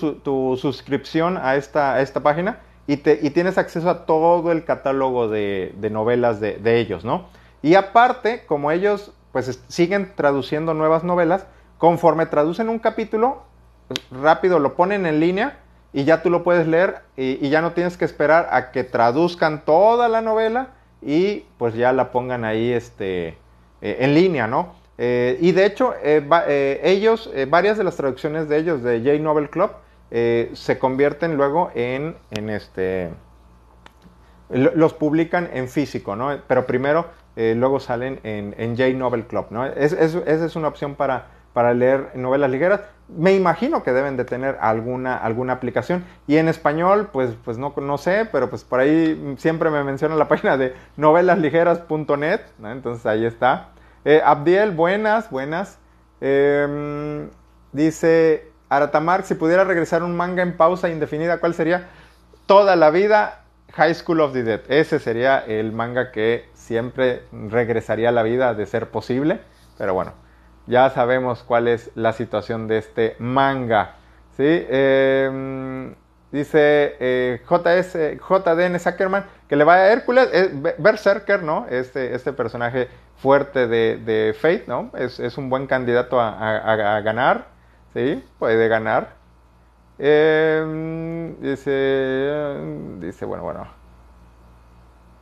suscripción a esta, esta página y, te, tienes acceso a todo el catálogo de, novelas de, de, ellos, ¿no? Y aparte, como ellos pues siguen traduciendo nuevas novelas, Conforme traducen un capítulo, rápido lo ponen en línea y ya tú lo puedes leer y, ya no tienes que esperar a que traduzcan toda la novela y pues ya la pongan ahí este, eh, en línea, ¿no? Eh, y de hecho, eh, ellos, varias de las traducciones de ellos, de J Novel Club, se convierten luego en, en este, los publican en físico, ¿no? Pero primero, luego salen en, en J Novel Club, ¿no? esa es una opción para, para leer novelas ligeras. Me imagino que deben de tener alguna, alguna aplicación. Y en español, pues, pues no, no sé, pero pues por ahí siempre me menciona la página de novelasligeras.net, entonces ahí está. Eh, Abdiel, buenas, buenas. Em, dice Aratamar, si pudiera regresar un manga en pausa indefinida, ¿cuál sería? Toda la vida, High School of the Dead. Ese sería el manga que siempre regresaría a la vida de ser posible. Pero bueno, ya sabemos cuál es la situación de este manga. ¿sí? Em, dice eh, JS, JDN Zuckerman que le va a Hércules, Berserker, ¿no? Este, este personaje fuerte de, de Fate, ¿no? Es, es, un buen candidato a, ganar, ¿sí? Puede ganar. Em, dice, dice, bueno, bueno.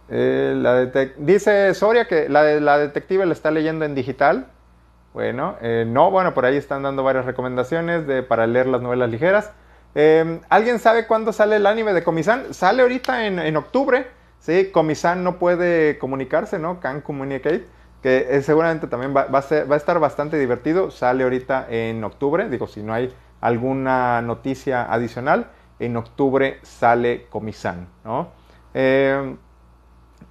Eh, la dice Soria que la, la detective le está leyendo en digital. Bueno, eh, no, bueno, por ahí están dando varias recomendaciones de, para leer las novelas ligeras. Em, ¿Alguien sabe cuándo sale el anime de Comisan? Sale ahorita en, octubre, ¿sí? Comisan no puede comunicarse, ¿no? Can communicate. que eh, seguramente también va, a estar bastante divertido. Sale ahorita en octubre, digo, si no hay alguna noticia adicional, en octubre sale Comisan, ¿no? Eh,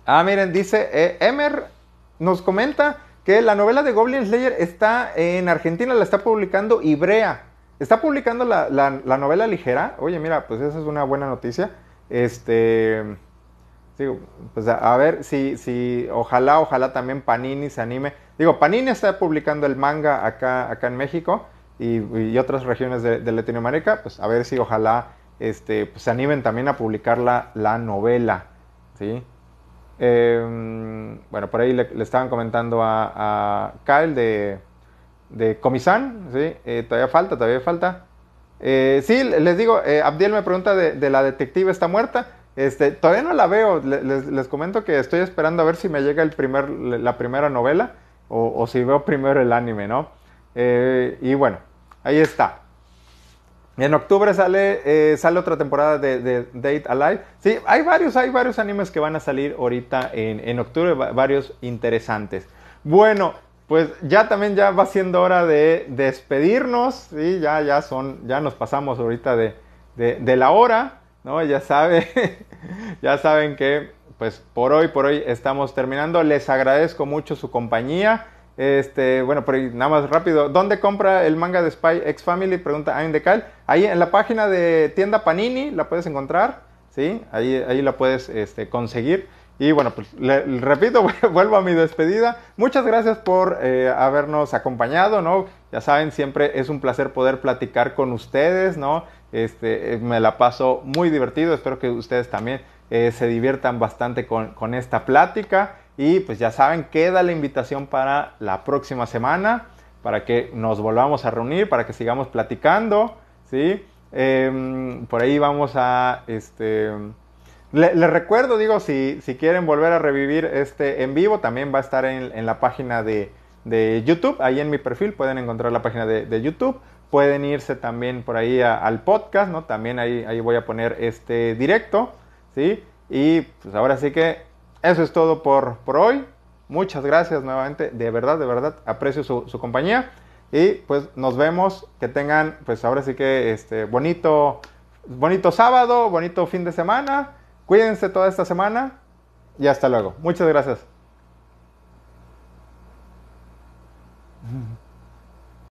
ah, miren, dice eh, Emer, nos comenta que la novela de Goblin Slayer está en Argentina, la está publicando Ibrea. Está publicando la, la novela ligera. Oye, mira, pues esa es una buena noticia. Este Digo, pues a, ver si, si, ojalá, ojalá también Panini se anime. Digo, Panini está publicando el manga acá, acá en México y, otras regiones de, Latinoamérica, pues a ver si ojalá este, pues, se animen también a publicar la, la novela, ¿sí? Em, bueno, por ahí le, estaban comentando a, a Kyle de, de Comisán, ¿sí? Eh, todavía falta, todavía falta. Eh, sí, les digo, eh, Abdiel me pregunta de, de la detective está muerta. Este, todavía no la veo. Les, comento que estoy esperando a ver si me llega el primer, la primera novela o, si veo primero el anime, ¿no? Eh, y bueno, ahí está. En octubre sale, sale otra temporada de, Date Alive. Sí, hay varios, hay varios animes que van a salir ahorita en, octubre, varios interesantes. Bueno, pues ya también ya va siendo hora de despedirnos. Sí, ya, ya son, ya nos pasamos ahorita de, de la hora. ¿no? Ya sabe, ya saben que pues por hoy, por hoy estamos terminando. Les agradezco mucho su compañía. Este, bueno, ahí, nada más rápido. ¿Dónde compra el manga de Spy X Family? Pregunta Ayn Decal. Ahí en la página de tienda Panini la puedes encontrar. ¿sí? Ahí, ahí la puedes este, conseguir. Y bueno, pues repito, vuelvo a mi despedida. Muchas gracias por eh, habernos acompañado, ¿no? Ya saben, siempre es un placer poder platicar con ustedes, ¿no? Este, eh, me la paso muy divertido, espero que ustedes también eh, se diviertan bastante con, con, esta plática. Y pues ya saben, queda la invitación para la próxima semana, para que nos volvamos a reunir, para que sigamos platicando, ¿sí? Em, por ahí vamos a, este les recuerdo, digo, si, si, quieren volver a revivir este en vivo, también va a estar en, la página de, YouTube. Ahí en mi perfil pueden encontrar la página de, YouTube. Pueden irse también por ahí al podcast, ¿no? También ahí, ahí voy a poner este directo, ¿sí? Y pues ahora sí que eso es todo por, por hoy. Muchas gracias nuevamente. De verdad, de verdad, aprecio su, su compañía. Y pues nos vemos. Que tengan, pues ahora sí que este bonito, bonito sábado, bonito fin de semana. Cuídense toda esta semana y hasta luego. Muchas gracias.